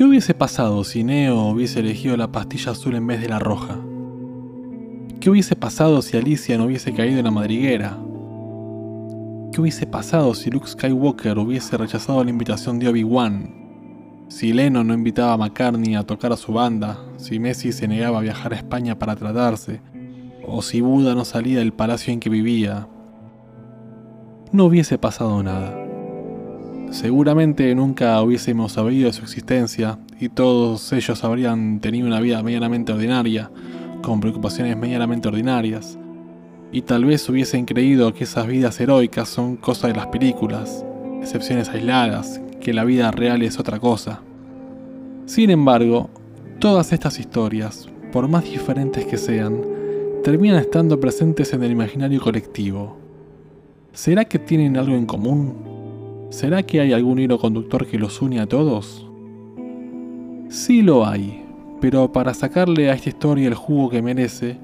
¿Qué hubiese pasado si Neo hubiese elegido la pastilla azul en vez de la roja? ¿Qué hubiese pasado si Alicia no hubiese caído en la madriguera? ¿Qué hubiese pasado si Luke Skywalker hubiese rechazado la invitación de Obi-Wan? Si Leno no invitaba a McCartney a tocar a su banda, si Messi se negaba a viajar a España para tratarse, o si Buda no salía del palacio en que vivía, no hubiese pasado nada. Seguramente nunca hubiésemos sabido de su existencia y todos ellos habrían tenido una vida medianamente ordinaria, con preocupaciones medianamente ordinarias, y tal vez hubiesen creído que esas vidas heroicas son cosas de las películas, excepciones aisladas, que la vida real es otra cosa. Sin embargo, todas estas historias, por más diferentes que sean, terminan estando presentes en el imaginario colectivo. ¿Será que tienen algo en común? ¿Será que hay algún hilo conductor que los une a todos? Sí lo hay, pero para sacarle a esta historia el jugo que merece,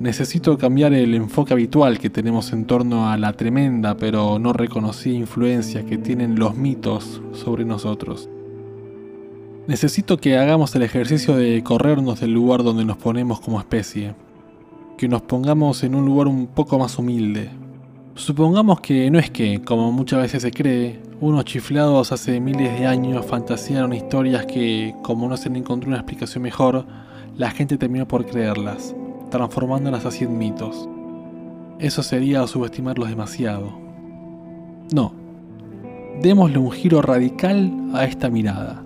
necesito cambiar el enfoque habitual que tenemos en torno a la tremenda pero no reconocida influencia que tienen los mitos sobre nosotros. Necesito que hagamos el ejercicio de corrernos del lugar donde nos ponemos como especie, que nos pongamos en un lugar un poco más humilde. Supongamos que no es que, como muchas veces se cree, unos chiflados hace miles de años fantasearon historias que, como no se le encontró una explicación mejor, la gente terminó por creerlas, transformándolas así en mitos. Eso sería subestimarlos demasiado. No. Démosle un giro radical a esta mirada.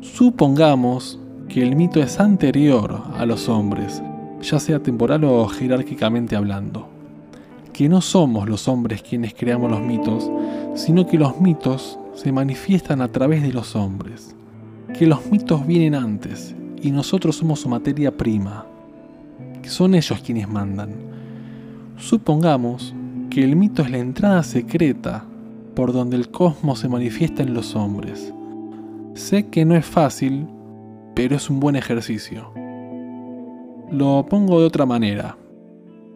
Supongamos que el mito es anterior a los hombres, ya sea temporal o jerárquicamente hablando. Que no somos los hombres quienes creamos los mitos, sino que los mitos se manifiestan a través de los hombres. Que los mitos vienen antes y nosotros somos su materia prima. Que son ellos quienes mandan. Supongamos que el mito es la entrada secreta por donde el cosmos se manifiesta en los hombres. Sé que no es fácil, pero es un buen ejercicio. Lo pongo de otra manera.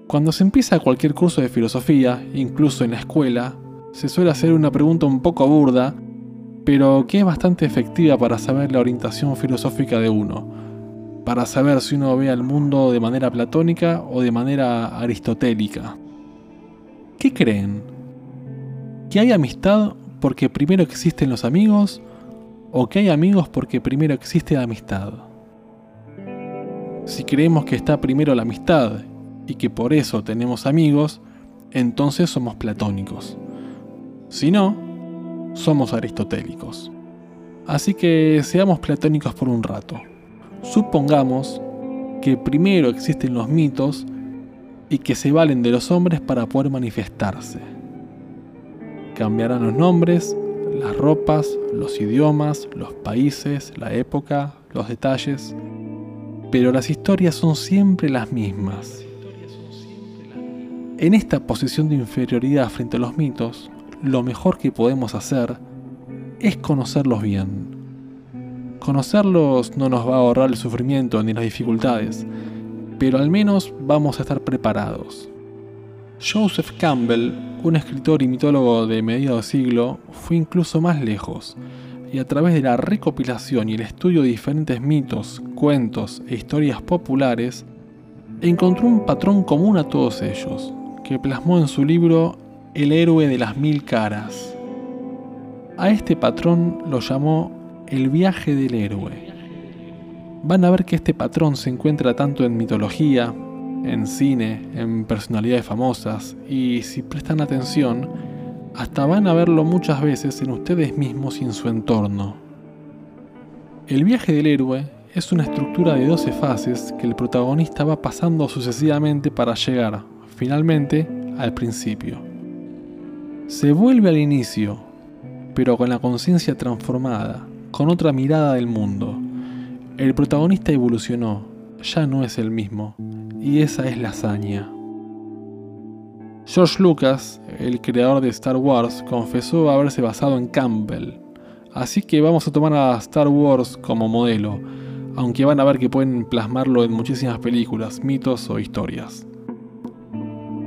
Cuando se empieza cualquier curso de filosofía, incluso en la escuela, se suele hacer una pregunta un poco burda, pero que es bastante efectiva para saber la orientación filosófica de uno, para saber si uno ve al mundo de manera platónica o de manera aristotélica. ¿Qué creen? ¿Que hay amistad porque primero existen los amigos o que hay amigos porque primero existe la amistad? Si creemos que está primero la amistad y que por eso tenemos amigos, entonces somos platónicos. Si no, somos aristotélicos. Así que seamos platónicos por un rato. Supongamos que primero existen los mitos y que se valen de los hombres para poder manifestarse. Cambiarán los nombres, las ropas, los idiomas, los países, la época, los detalles, pero las historias son siempre las mismas. En esta posición de inferioridad frente a los mitos, lo mejor que podemos hacer es conocerlos bien. Conocerlos no nos va a ahorrar el sufrimiento ni las dificultades, pero al menos vamos a estar preparados. Joseph Campbell, un escritor y mitólogo de medio de siglo, fue incluso más lejos, y a través de la recopilación y el estudio de diferentes mitos, cuentos e historias populares, encontró un patrón común a todos ellos, que plasmó en su libro el héroe de las mil caras. A este patrón lo llamó el viaje del héroe. Van a ver que este patrón se encuentra tanto en mitología, en cine, en personalidades famosas y si prestan atención, hasta van a verlo muchas veces en ustedes mismos y en su entorno. El viaje del héroe es una estructura de 12 fases que el protagonista va pasando sucesivamente para llegar, finalmente, al principio. Se vuelve al inicio, pero con la conciencia transformada, con otra mirada del mundo. El protagonista evolucionó, ya no es el mismo, y esa es la hazaña. George Lucas, el creador de Star Wars, confesó haberse basado en Campbell, así que vamos a tomar a Star Wars como modelo, aunque van a ver que pueden plasmarlo en muchísimas películas, mitos o historias.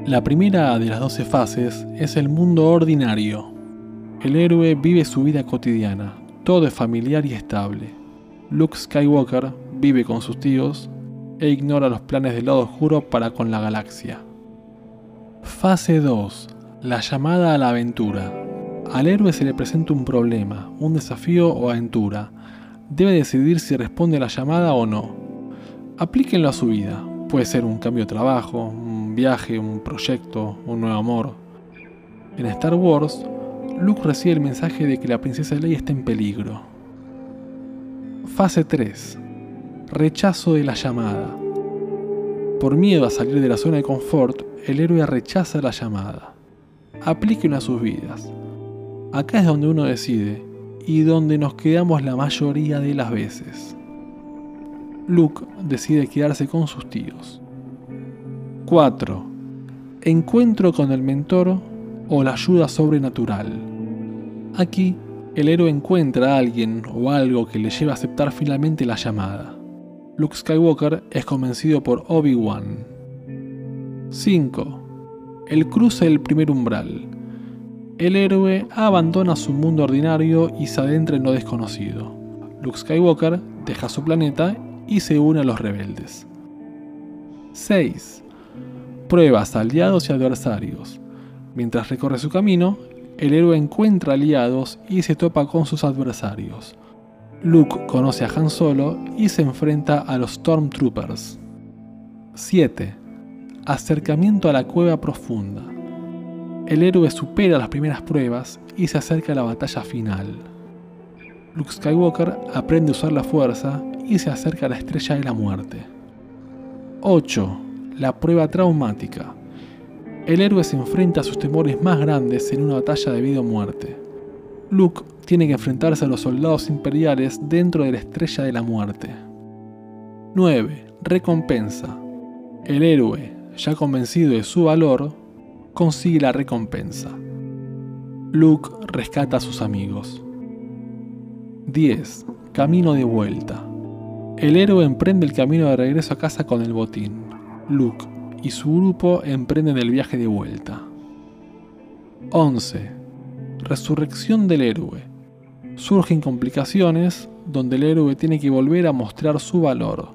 La primera de las 12 fases es el mundo ordinario. El héroe vive su vida cotidiana, todo es familiar y estable. Luke Skywalker vive con sus tíos e ignora los planes del lado oscuro para con la galaxia. Fase 2. La llamada a la aventura. Al héroe se le presenta un problema, un desafío o aventura. Debe decidir si responde a la llamada o no. Aplíquenlo a su vida. Puede ser un cambio de trabajo, viaje, un proyecto, un nuevo amor. En Star Wars, Luke recibe el mensaje de que la princesa Leia está en peligro. Fase 3. Rechazo de la llamada. Por miedo a salir de la zona de confort, el héroe rechaza la llamada. Aplíquenlo a sus vidas. Acá es donde uno decide y donde nos quedamos la mayoría de las veces. Luke decide quedarse con sus tíos. 4. Encuentro con el mentor o la ayuda sobrenatural. Aquí, el héroe encuentra a alguien o algo que le lleva a aceptar finalmente la llamada. Luke Skywalker es convencido por Obi-Wan. 5. El cruce del primer umbral. El héroe abandona su mundo ordinario y se adentra en lo desconocido. Luke Skywalker deja su planeta y se une a los rebeldes. 6. Pruebas aliados y adversarios. Mientras recorre su camino, el héroe encuentra aliados y se topa con sus adversarios. Luke conoce a Han Solo y se enfrenta a los Stormtroopers. 7. Acercamiento a la cueva profunda. El héroe supera las primeras pruebas y se acerca a la batalla final. Luke Skywalker aprende a usar la fuerza y se acerca a la estrella de la muerte. 8. La prueba traumática. El héroe se enfrenta a sus temores más grandes en una batalla de vida o muerte. Luke tiene que enfrentarse a los soldados imperiales dentro de la estrella de la muerte. 9. Recompensa. El héroe, ya convencido de su valor, consigue la recompensa. Luke rescata a sus amigos. 10. Camino de vuelta. El héroe emprende el camino de regreso a casa con el botín. Luke y su grupo emprenden el viaje de vuelta. 11. Resurrección del héroe. Surgen complicaciones donde el héroe tiene que volver a mostrar su valor.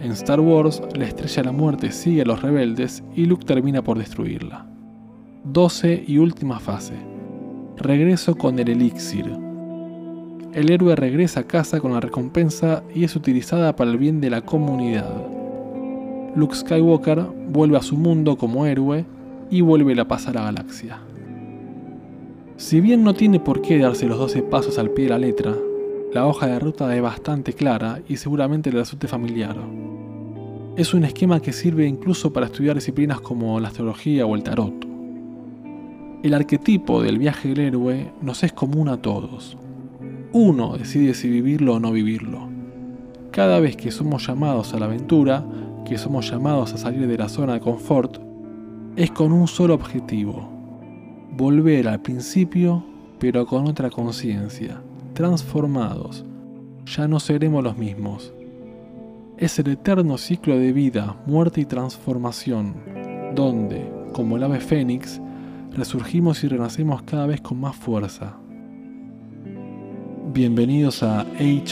En Star Wars, la estrella de la muerte sigue a los rebeldes y Luke termina por destruirla. 12 y última fase. Regreso con el elixir. El héroe regresa a casa con la recompensa y es utilizada para el bien de la comunidad. Luke Skywalker vuelve a su mundo como héroe y vuelve a pasar a la galaxia. Si bien no tiene por qué darse los 12 pasos al pie de la letra, la hoja de ruta es bastante clara y seguramente le resulte familiar. Es un esquema que sirve incluso para estudiar disciplinas como la astrología o el tarot. El arquetipo del viaje del héroe nos es común a todos. Uno decide si vivirlo o no vivirlo. Cada vez que somos llamados a la aventura, que somos llamados a salir de la zona de confort es con un solo objetivo, volver al principio pero con otra conciencia, transformados, ya no seremos los mismos. Es el eterno ciclo de vida, muerte y transformación, donde, como el ave fénix, resurgimos y renacemos cada vez con más fuerza. Bienvenidos a Hey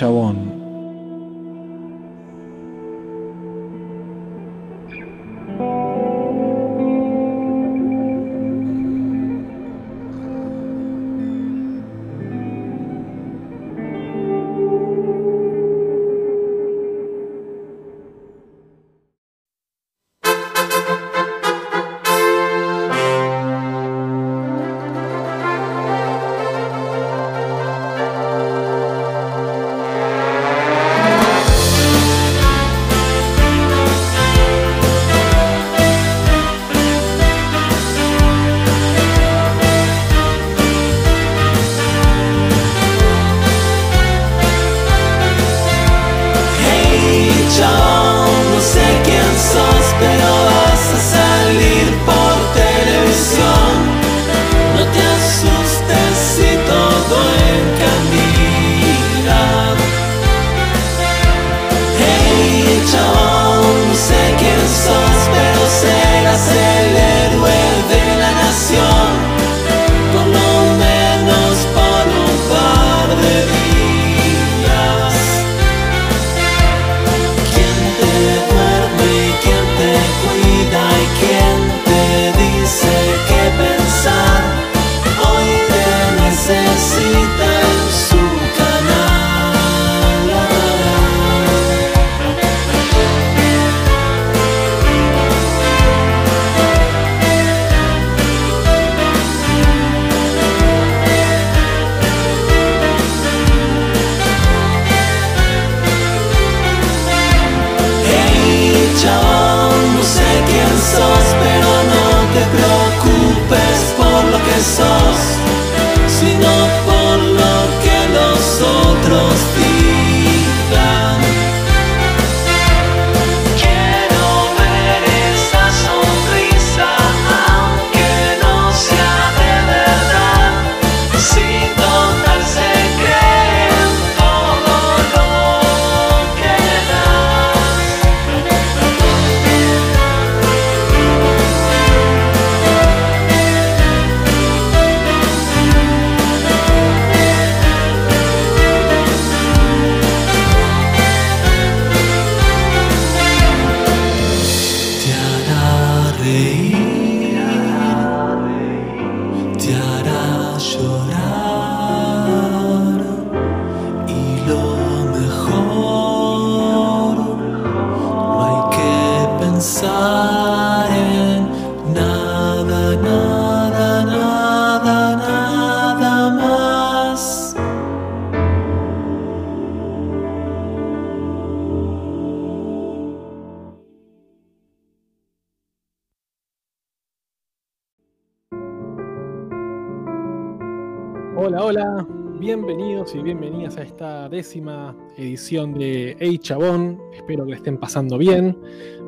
décima edición de Hey Chabón. Espero que estén pasando bien.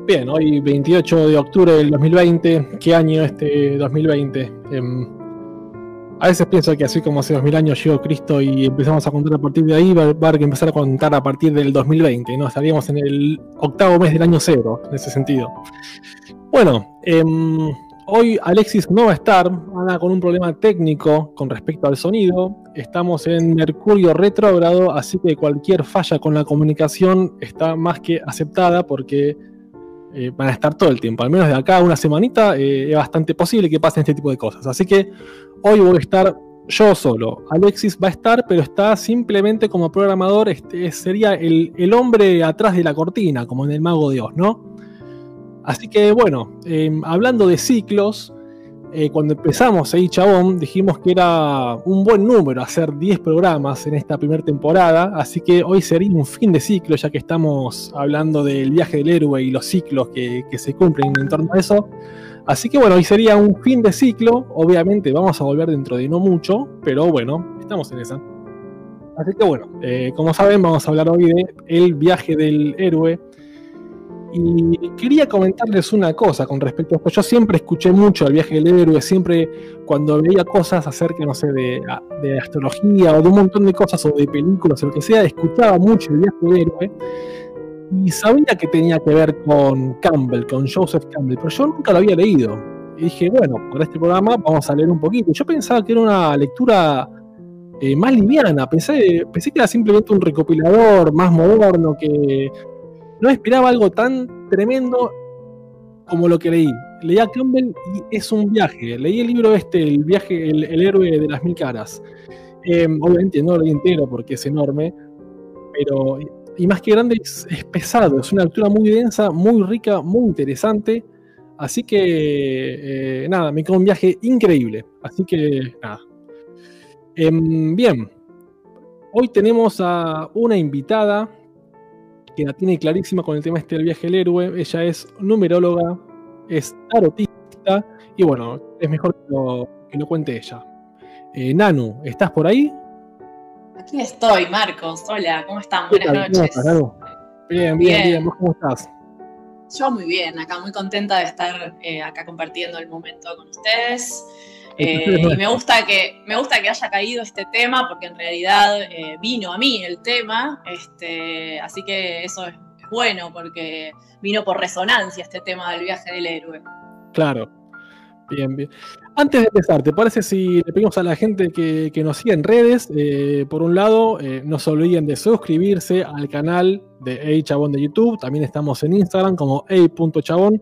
Bien, hoy 28 de octubre del 2020. ¿Qué año este 2020? Em, a veces pienso que así como hace 2000 años llegó Cristo y empezamos a contar a partir de ahí, va, a empezar a contar a partir del 2020, ¿no? Estaríamos en el octavo mes del año cero, en ese sentido. Bueno, em, Hoy Alexis no va a estar, anda con un problema técnico con respecto al sonido. Estamos en Mercurio retrógrado, así que cualquier falla con la comunicación está más que aceptada porque eh, van a estar todo el tiempo. Al menos de acá a una semanita eh, es bastante posible que pasen este tipo de cosas. Así que hoy voy a estar yo solo. Alexis va a estar, pero está simplemente como programador. Este sería el, hombre atrás de la cortina, como en el Mago de Oz, ¿no? Así que bueno, eh, hablando de ciclos, eh, cuando empezamos ahí, Chabón, dijimos que era un buen número hacer 10 programas en esta primera temporada, así que hoy sería un fin de ciclo, ya que estamos hablando del viaje del héroe y los ciclos que, que se cumplen en torno a eso. Así que bueno, hoy sería un fin de ciclo, obviamente vamos a volver dentro de no mucho, pero bueno, estamos en esa. Así que bueno, eh, como saben, vamos a hablar hoy de el viaje del héroe, y quería comentarles una cosa con respecto a esto. Yo siempre escuché mucho el viaje del héroe, siempre cuando veía cosas acerca, no sé, de, de, astrología o de un montón de cosas o de películas o lo que sea, escuchaba mucho el viaje del héroe y sabía que tenía que ver con Campbell, con Joseph Campbell, pero yo nunca lo había leído. Y dije, bueno, para este programa vamos a leer un poquito. Yo pensaba que era una lectura eh, más liviana, pensé, pensé que era simplemente un recopilador más moderno que no esperaba algo tan tremendo como lo que leí. Leí a Campbell y es un viaje. Leí el libro este, El viaje, el, héroe de las mil caras. Eh, obviamente no lo leí entero porque es enorme, pero y más que grande es, es, pesado, es una lectura muy densa, muy rica, muy interesante. Así que eh, nada, me quedó un viaje increíble. Así que nada. Eh, bien, hoy tenemos a una invitada que la tiene clarísima con el tema este del viaje del héroe. Ella es numeróloga, es tarotista y bueno, es mejor que lo, que lo cuente ella. Eh, Nanu, ¿estás por ahí? Aquí estoy, Marcos. Hola, ¿cómo están? Buenas ¿Cómo noches. estás, Nanu? Bien, bien, bien, bien. ¿Vos cómo estás? Yo muy bien, acá muy contenta de estar eh, acá compartiendo el momento con ustedes. Eh, y me gusta, que, me gusta que haya caído este tema porque en realidad eh, vino a mí el tema, este, así que eso es bueno porque vino por resonancia este tema del viaje del héroe. Claro, bien, bien. Antes de empezar, ¿te parece si le pedimos a la gente que, que nos siga en redes? Eh, por un lado, eh, no se olviden de suscribirse al canal de Hey Chabón de YouTube, también estamos en Instagram como hey.chabón.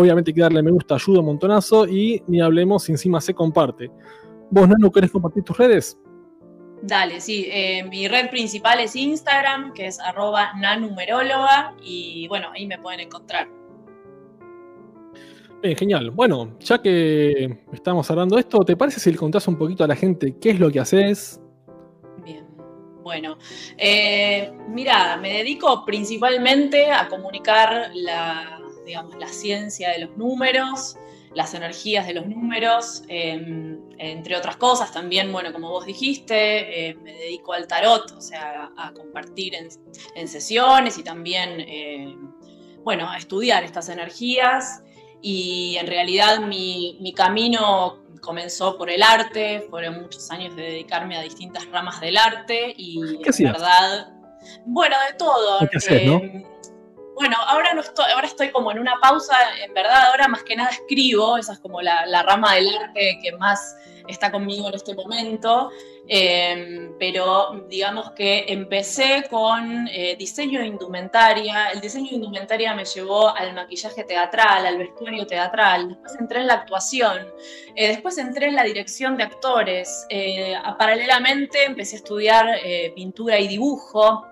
Obviamente que darle me gusta ayuda un montonazo y ni hablemos si encima se comparte. ¿Vos, Nano, querés compartir tus redes? Dale, sí. Eh, mi red principal es Instagram, que es arroba nanumeróloga, y bueno, ahí me pueden encontrar. Bien, genial. Bueno, ya que estamos hablando de esto, ¿te parece si le contás un poquito a la gente qué es lo que haces? Bien. Bueno, eh, mira, me dedico principalmente a comunicar la, digamos, la ciencia de los números, las energías de los números, eh, entre otras cosas. También, bueno, como vos dijiste, eh, me dedico al tarot, o sea, a, a compartir en, en, sesiones y también, eh, bueno, a estudiar estas energías. Y en realidad mi, mi, camino comenzó por el arte, fueron muchos años de dedicarme a distintas ramas del arte y ¿Qué en verdad, bueno, de todo. ¿Qué haces, ¿no? Bueno, ahora estoy, como en una pausa, en verdad, ahora más que nada escribo, esa es como la, rama del arte que más está conmigo en este momento, eh, pero digamos que empecé con eh, diseño de indumentaria, el diseño de indumentaria me llevó al maquillaje teatral, al vestuario teatral, después entré en la actuación, eh, después entré en la dirección de actores, paralelamente empecé a estudiar pintura y dibujo,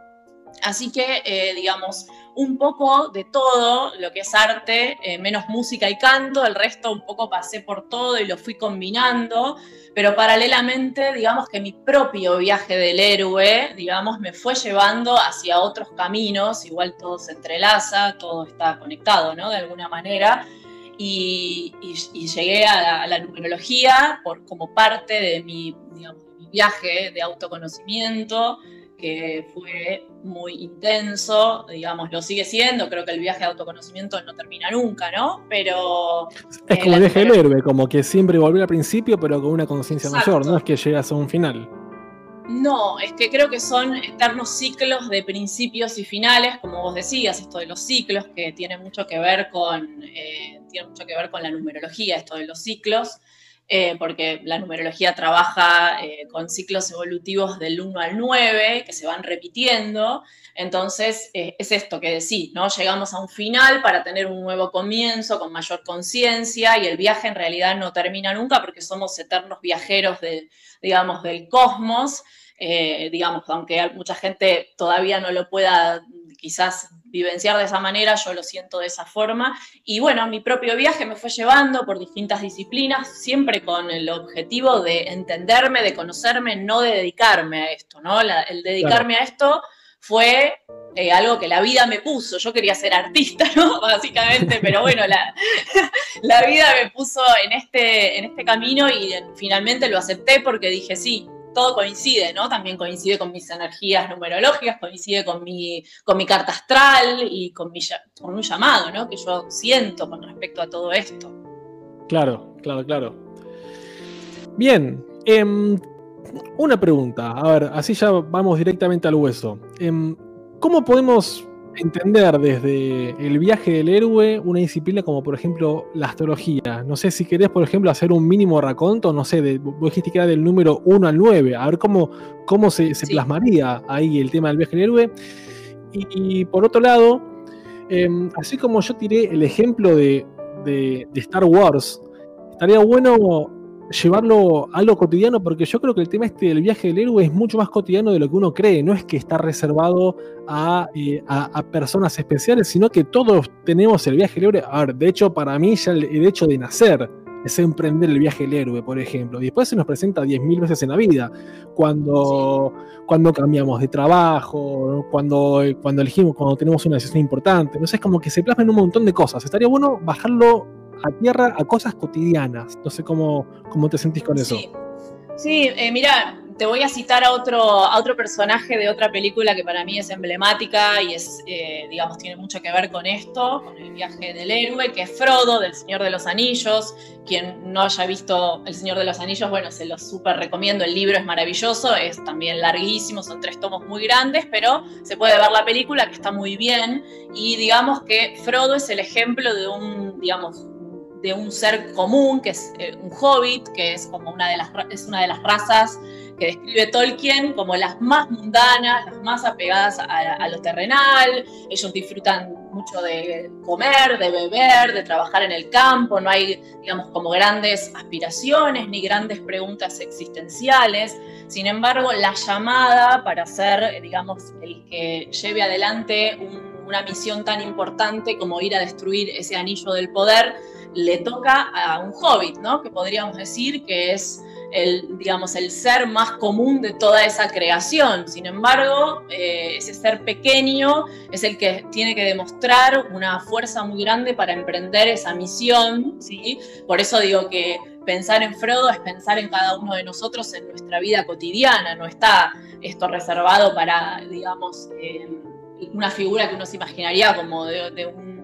Así que, eh, digamos, un poco de todo lo que es arte, eh, menos música y canto, el resto un poco pasé por todo y lo fui combinando, pero paralelamente, digamos que mi propio viaje del héroe, digamos, me fue llevando hacia otros caminos, igual todo se entrelaza, todo está conectado, ¿no? De alguna manera. Y, llegué a la, numerología por, como parte de mi, digamos, de mi viaje de autoconocimiento, que fue muy intenso, digamos, lo sigue siendo, creo que el viaje de autoconocimiento no termina nunca, ¿no? Pero... Es como el viaje del héroe, como que siempre volver al principio, pero con una conciencia mayor, no es que llegas a un final. No, es que creo que son eternos ciclos de principios y finales, como vos decías, esto de los ciclos, que tiene mucho que ver con, eh, tiene mucho que ver con la numerología, esto de los ciclos. Eh, porque la numerología trabaja eh, con ciclos evolutivos del 1 al 9 que se van repitiendo. Entonces, eh, es esto que decís, ¿no? Llegamos a un final para tener un nuevo comienzo con mayor conciencia y el viaje en realidad no termina nunca porque somos eternos viajeros de, digamos, del cosmos. digamos, aunque mucha gente todavía no lo pueda quizás vivenciar de esa manera, yo lo siento de esa forma. Y bueno, mi propio viaje me fue llevando por distintas disciplinas, siempre con el objetivo de entenderme, de conocerme, no de dedicarme a esto, ¿no? el dedicarme a esto fue eh, algo que la vida me puso. Yo quería ser artista, ¿no? Básicamente, pero bueno, la, la vida me puso en este, en este camino y finalmente lo acepté porque dije, sí, todo coincide, ¿no? También coincide con mis energías numerológicas, coincide con mi, con mi carta astral y con, mi, con un llamado, ¿no? Que yo siento con respecto a todo esto. Claro, claro, claro. Bien, em, una pregunta, a ver, así ya vamos directamente al hueso. Em, ¿Cómo podemos entender desde el viaje del héroe una disciplina como por ejemplo la astrología. No sé si querés, por ejemplo, hacer un mínimo raconto, no sé, de, vos dijiste que era del número 1 al 9, a ver cómo, cómo se, plasmaría ahí el tema del viaje del héroe. Y, por otro lado, em, así como yo tiré el ejemplo de, de Star Wars, estaría bueno llevarlo a lo cotidiano, porque yo creo que el tema este del viaje del héroe es mucho más cotidiano de lo que uno cree, no es que está reservado a, eh, personas especiales, sino que todos tenemos el viaje del héroe. A ver, de hecho, para mí ya el, hecho de nacer es emprender el viaje del héroe, por ejemplo, y después se nos presenta 10.000 veces en la vida, cuando, cuando cambiamos de trabajo, cuando, cuando elegimos, cuando tenemos una decisión importante, sé, es como que se plasman un montón de cosas, estaría bueno bajarlo a tierra a cosas cotidianas. No sé cómo, cómo te sentís con eso. Sí, eh, mira, te voy a citar a otro, a otro personaje de otra película que para mí es emblemática y es, eh, digamos, tiene mucho que ver con esto, con el viaje del héroe, que es Frodo, del Señor de los Anillos. Quien no haya visto El Señor de los Anillos, bueno, se lo súper recomiendo. El libro es maravilloso, es también larguísimo, son tres tomos muy grandes, pero se puede ver la película que está muy bien. Y digamos que Frodo es el ejemplo de un, digamos, de un ser común, que es eh, un hobbit, que es como una de las, es una de las razas que describe Tolkien como las más mundanas, las más apegadas a, lo terrenal. Ellos disfrutan mucho de comer, de beber, de trabajar en el campo. No hay, digamos, como grandes aspiraciones ni grandes preguntas existenciales. Sin embargo, la llamada para ser, digamos, el que lleve adelante una misión tan importante como ir a destruir ese anillo del poder, le toca a un hobbit, ¿no? Que podríamos decir que es el, digamos, el ser más común de toda esa creación. Sin embargo, eh, ese ser pequeño es el que tiene que demostrar una fuerza muy grande para emprender esa misión, ¿sí? Por eso digo que pensar en Frodo es pensar en cada uno de nosotros en nuestra vida cotidiana, no está esto reservado para, digamos, eh, una figura que uno se imaginaría como de un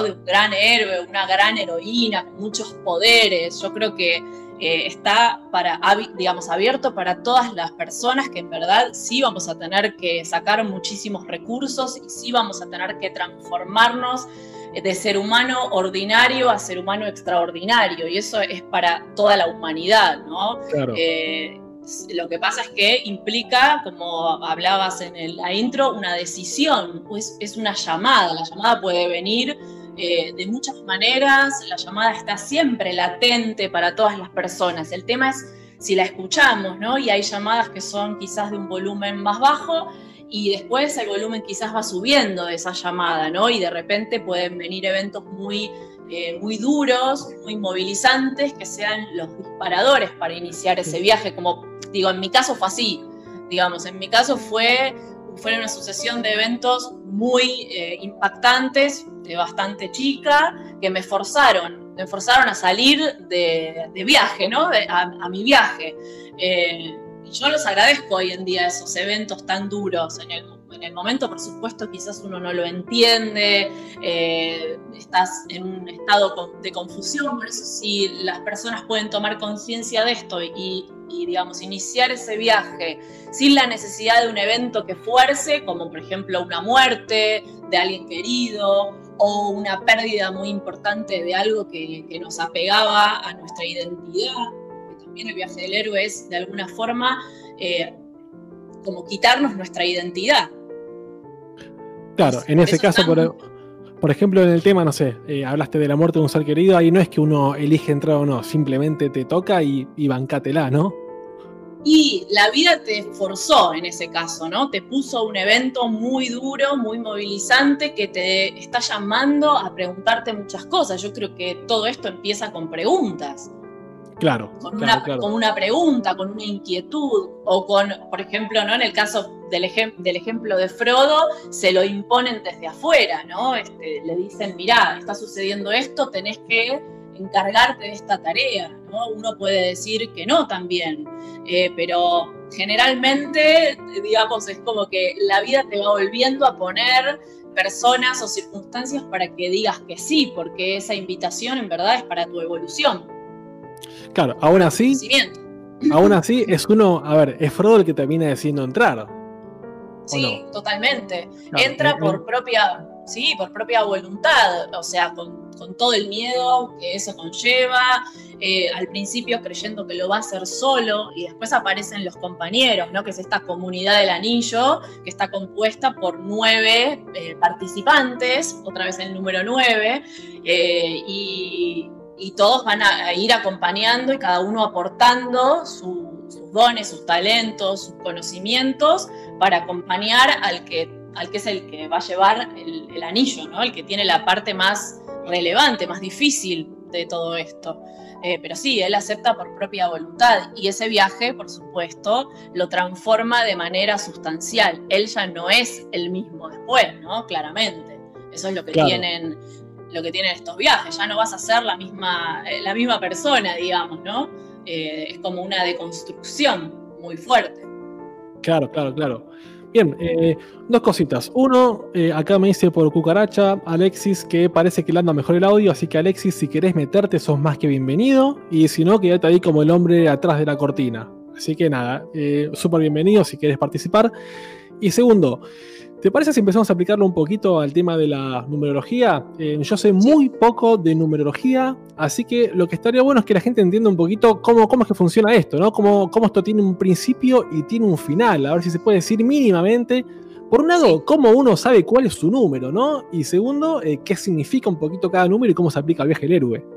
de un gran héroe, una gran heroína con muchos poderes. Yo creo que eh, está para, digamos, abierto para todas las personas que en verdad sí vamos a tener que sacar muchísimos recursos y sí vamos a tener que transformarnos de ser humano ordinario a ser humano extraordinario. Y eso es para toda la humanidad, ¿no? Eh, lo que pasa es que implica, como hablabas en la intro, una decisión, es una llamada. La llamada puede venir eh, de muchas maneras, la llamada está siempre latente para todas las personas. El tema es si la escuchamos, ¿no? Y hay llamadas que son quizás de un volumen más bajo y después el volumen quizás va subiendo de esa llamada, ¿no? Y de repente pueden venir eventos muy, eh, muy duros, muy movilizantes, que sean los disparadores para iniciar ese viaje, como digo, en mi caso fue así, digamos, en mi caso fue, fue una sucesión de eventos muy eh, impactantes, de bastante chica, que me forzaron, me forzaron a salir de, viaje, ¿no? a, mi viaje. Eh, yo los agradezco hoy en día esos eventos tan duros. En el, en el momento, por supuesto, quizás uno no lo entiende, eh, estás en un estado de confusión, por eso si las personas pueden tomar conciencia de esto y, digamos, iniciar ese viaje sin la necesidad de un evento que fuerce, como por ejemplo una muerte de alguien querido o una pérdida muy importante de algo que, que nos apegaba a nuestra identidad, también el viaje del héroe es de alguna forma eh, como quitarnos nuestra identidad. Claro, en ese caso, por, ejemplo, en el tema, no sé, eh, hablaste de la muerte de un ser querido, ahí no es que uno elige entrar o no, simplemente te toca y, y bancátela, ¿no? Y la vida te forzó en ese caso, ¿no? Te puso un evento muy duro, muy movilizante, que te está llamando a preguntarte muchas cosas. Yo creo que todo esto empieza con preguntas. Claro, con, una, con una pregunta, con una inquietud, o con, por ejemplo, ¿no? en el caso del, del ejemplo de Frodo, se lo imponen desde afuera, ¿no? Este, le dicen, mirá, está sucediendo esto, tenés que encargarte de esta tarea, ¿no? Uno puede decir que no también, eh, pero generalmente, digamos, es como que la vida te va volviendo a poner personas o circunstancias para que digas que sí, porque esa invitación en verdad es para tu evolución. Claro, aún así. Aún así, es uno. A ver, es Frodo el que termina decidiendo entrar. Sí, totalmente. Entra por propia. Sí, por propia voluntad. O sea, con, todo el miedo que eso conlleva. Eh, al principio creyendo que lo va a hacer solo. Y después aparecen los compañeros, ¿no? Que es esta comunidad del anillo, que está compuesta por nueve eh, participantes. Otra vez el número nueve. Eh, y y todos van a, ir acompañando y cada uno aportando sus dones, sus talentos, sus conocimientos para acompañar al que, al que es el que va a llevar el, anillo, ¿no? el que tiene la parte más relevante, más difícil de todo esto. Eh, pero sí, él acepta por propia voluntad y ese viaje, por supuesto, lo transforma de manera sustancial. Él ya no es el mismo después, ¿no? Claramente. Eso es lo que tienen lo que tienen estos viajes, ya no vas a ser la misma, eh, la misma persona, digamos, ¿no? Eh, es como una deconstrucción muy fuerte. Claro, claro, claro. Bien, eh, dos cositas. Uno, acá me dice por cucaracha Alexis que parece que le anda mejor el audio, así que Alexis, si querés meterte, sos más que bienvenido. Y si no, quédate ahí como el hombre atrás de la cortina. Así que nada, súper bienvenido si querés participar. Y segundo, ¿Te parece si empezamos a aplicarlo un poquito al tema de la numerología? Eh, yo sé muy poco de numerología, así que lo que estaría bueno es que la gente entienda un poquito cómo, cómo es que funciona esto, ¿no? Cómo, cómo esto tiene un principio y tiene un final. A ver si se puede decir mínimamente. Por un lado, cómo uno sabe cuál es su número, ¿no? Y segundo, eh, qué significa un poquito cada número y cómo se aplica al viaje del héroe.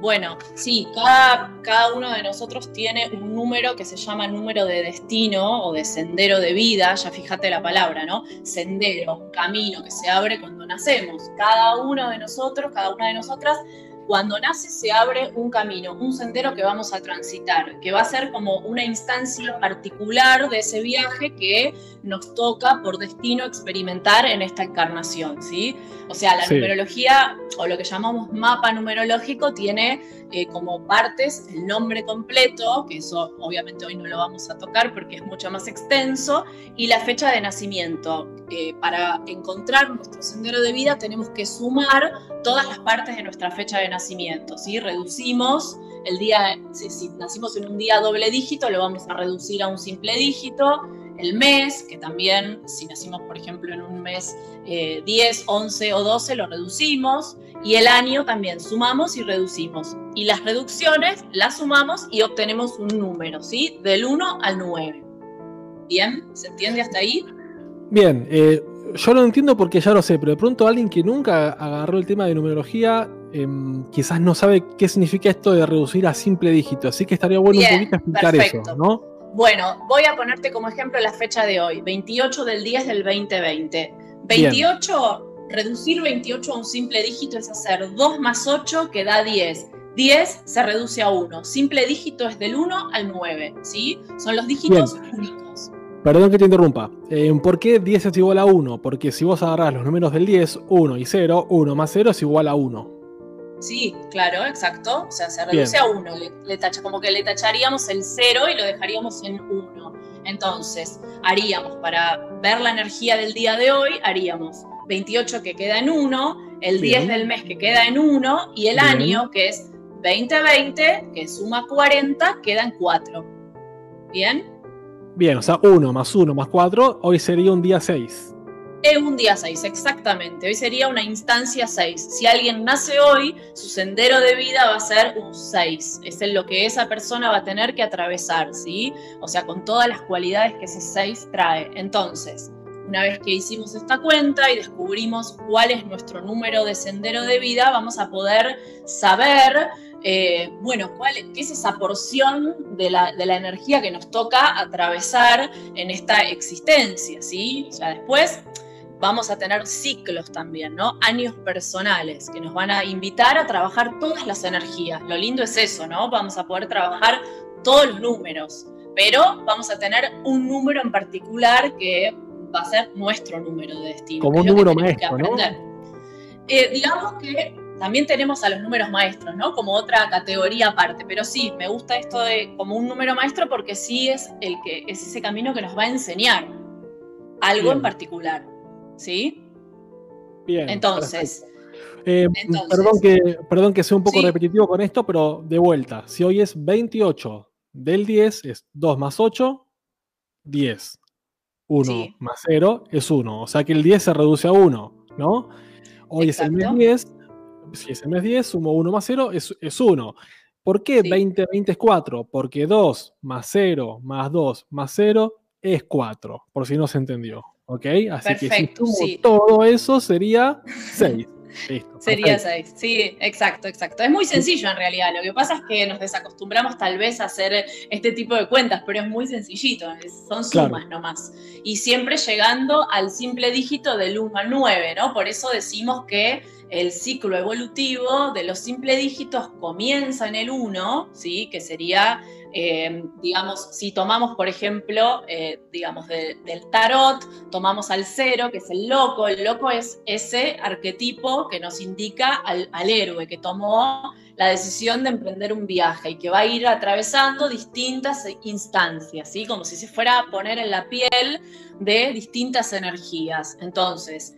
Bueno, sí, cada, cada, uno de nosotros tiene un número que se llama número de destino o de sendero de vida, ya fíjate la palabra, ¿no? Sendero, camino que se abre cuando nacemos. Cada uno de nosotros, cada una de nosotras cuando nace se abre un camino, un sendero que vamos a transitar, que va a ser como una instancia particular de ese viaje que nos toca por destino experimentar en esta encarnación, ¿sí? O sea, la numerología o lo que llamamos mapa numerológico tiene eh, como partes el nombre completo, que eso obviamente hoy no lo vamos a tocar porque es mucho más extenso, y la fecha de nacimiento. Eh, para encontrar nuestro sendero de vida tenemos que sumar todas las partes de nuestra fecha de nacimiento, ¿sí? Reducimos el día, si, nacimos en un día doble dígito, lo vamos a reducir a un simple dígito, el mes, que también si nacimos, por ejemplo, en un mes 10, eh, 11 o 12, lo reducimos, y el año también sumamos y reducimos. Y las reducciones las sumamos y obtenemos un número, ¿sí? Del 1 al 9. ¿Bien? ¿Se entiende hasta ahí? Bien, eh, yo lo entiendo porque ya lo sé, pero de pronto alguien que nunca agarró el tema de numerología em, quizás no sabe qué significa esto de reducir a simple dígito, así que estaría bueno un poquito explicar eso, ¿no? Bueno, voy a ponerte como ejemplo la fecha de hoy, 28 del 10 del 2020. 28, reducir 28 a un simple dígito es hacer 2 más 8 que da 10. 10 se reduce a 1. Simple dígito es del 1 al 9, ¿sí? Son los dígitos únicos. Perdón que te interrumpa. Eh, ¿Por qué 10 es igual a 1? Porque si vos agarrás los números del 10, 1 y 0, 1 más 0 es igual a 1. Sí, claro, exacto. O sea, se reduce a 1. Le, tacha, como que le tacharíamos el 0 y lo dejaríamos en 1. Entonces, haríamos, para ver la energía del día de hoy, haríamos 28 que queda en 1, el 10 del mes que queda en 1 y el año que es 2020, que suma 40, queda en 4. ¿Bien? Bien, o sea, 1 más 1 más 4, hoy sería un día 6. Un día 6, exactamente. Hoy sería una instancia 6. Si alguien nace hoy, su sendero de vida va a ser un 6. Es en lo que esa persona va a tener que atravesar, ¿sí? O sea, con todas las cualidades que ese 6 trae. Entonces, una vez que hicimos esta cuenta y descubrimos cuál es nuestro número de sendero de vida, vamos a poder saber eh, bueno, ¿cuál, ¿qué es esa porción de la, energía que nos toca atravesar en esta existencia? ¿sí? Ya después vamos a tener ciclos también, ¿no? Años personales que nos van a invitar a trabajar todas las energías. Lo lindo es eso, ¿no? Vamos a poder trabajar todos los números, pero vamos a tener un número en particular que va a ser nuestro número de destino. Como un número maestro, ¿no? Eh, digamos que también tenemos a los números maestros, ¿no? Como otra categoría aparte, pero sí, me gusta esto de como un número maestro porque sí es el que es ese camino que nos va a enseñar algo en particular, ¿sí? Bien. Entonces, eh, perdón, que, perdón que sea un poco repetitivo con esto, pero de vuelta, si hoy es 28 del 10, es 2 más 8, 10. 1 más 0 es 1, o sea que el 10 se reduce a 1, ¿no? Hoy es el mes 10, si es el mes 10, sumo 1 más 0, es, 1. ¿Por qué 20, 20 es 4? Porque 2 más 0 más 2 más 0 es 4, por si no se entendió. ¿Ok? Así que si sumo todo eso sería 6. Sería 6, sí, exacto, exacto. Es muy sencillo en realidad. Lo que pasa es que nos desacostumbramos tal vez a hacer este tipo de cuentas, pero es muy sencillito, son sumas nomás. Y siempre llegando al simple dígito del 1 al 9, ¿no? Por eso decimos que el ciclo evolutivo de los simples dígitos comienza en el 1, ¿sí? que sería, eh, digamos, si tomamos, por ejemplo, eh, digamos, del tarot, tomamos al 0, que es el loco, el loco es ese arquetipo que nos indica al, al héroe que tomó la decisión de emprender un viaje y que va a ir atravesando distintas instancias, ¿sí? como si se fuera a poner en la piel de distintas energías. Entonces,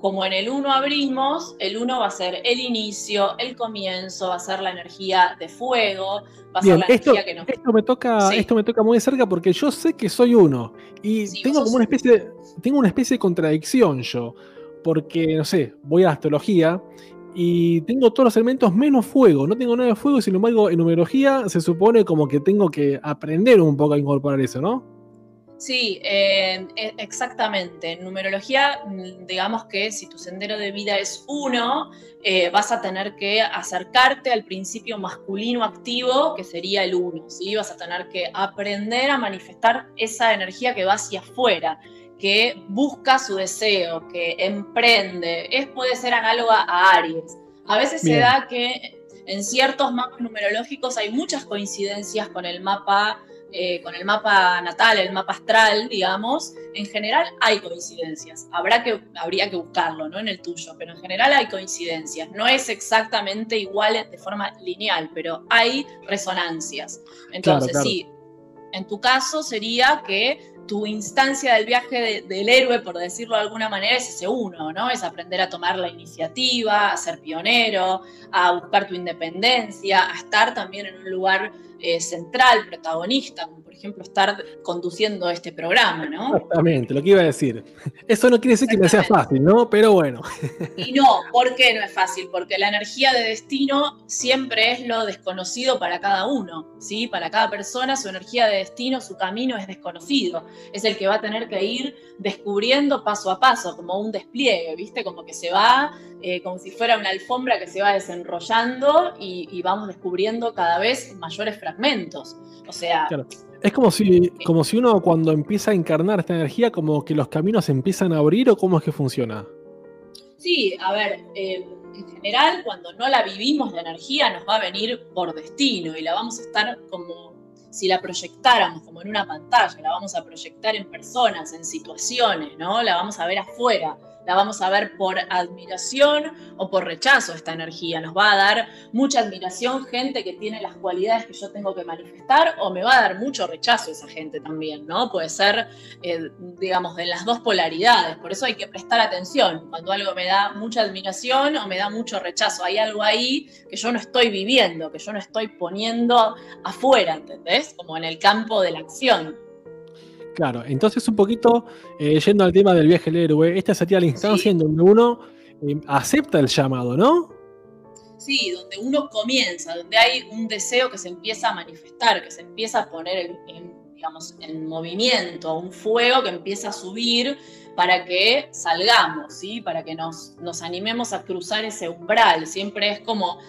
como en el 1 abrimos, el 1 va a ser el inicio, el comienzo, va a ser la energía de fuego, va a ser la energía que nos... Esto me, toca, esto me toca muy de cerca porque yo sé que soy uno y tengo como una especie, tengo una especie de contradicción yo, porque, no sé, voy a la astrología y tengo todos los elementos menos fuego, no tengo nada de fuego, sin embargo en numerología se supone como que tengo que aprender un poco a incorporar eso, ¿no? Sí, eh, e, exactamente. En numerología, mm, digamos que si tu sendero de vida es uno, eh, vas a tener que acercarte al principio masculino activo, que sería el uno. ¿sí? Vas a tener que aprender a manifestar esa energía que va hacia afuera, que busca su deseo, que emprende. Es, puede ser análoga a Aries. A veces se da que en ciertos mapas numerológicos hay muchas coincidencias con el mapa eh, con el mapa natal, el mapa astral, digamos, en general hay coincidencias. Habrá que, habría que buscarlo, ¿no? En el tuyo, pero en general hay coincidencias. No es exactamente igual de forma lineal, pero hay resonancias. Entonces, sí, en tu caso sería que tu instancia del viaje del héroe, por decirlo de alguna manera, es ese uno, ¿no? Es aprender a tomar la iniciativa, a ser pionero, a buscar tu independencia, a estar también en un lugar eh, central, protagonista, ejemplo estar conduciendo este programa, ¿no? Exactamente, lo que iba a decir. Eso no quiere decir que me sea fácil, ¿no? Pero bueno. Y no, ¿por qué no es fácil? Porque la energía de destino siempre es lo desconocido para cada uno, ¿sí? Para cada persona su energía de destino, su camino es desconocido. Es el que va a tener que ir descubriendo paso a paso, como un despliegue, ¿viste? Como que se va, eh, como si fuera una alfombra que se va desenrollando y, y vamos descubriendo cada vez mayores fragmentos. O sea, Claro. Es como si, como si uno cuando empieza a encarnar esta energía, como que los caminos se empiezan a abrir o cómo es que funciona. Sí, a ver, eh, en general cuando no la vivimos la energía nos va a venir por destino y la vamos a estar como si la proyectáramos como en una pantalla, la vamos a proyectar en personas, en situaciones, ¿no? La vamos a ver afuera, la vamos a ver por admiración o por rechazo esta energía. Nos va a dar mucha admiración gente que tiene las cualidades que yo tengo que manifestar o me va a dar mucho rechazo esa gente también, ¿no? Puede ser, eh, digamos, de las dos polaridades. Por eso hay que prestar atención cuando algo me da mucha admiración o me da mucho rechazo. Hay algo ahí que yo no estoy viviendo, que yo no estoy poniendo afuera, ¿entendés? Como en el campo de la acción. Claro, entonces un poquito eh, yendo al tema del viaje del héroe, esta sería la instancia Sí. en donde uno eh, acepta el llamado, ¿no? Sí, donde uno comienza, donde hay un deseo que se empieza a manifestar, que se empieza a poner en, en, digamos, en movimiento, un fuego que empieza a subir para que salgamos, ¿sí? para que nos, nos animemos a cruzar ese umbral. Siempre es como,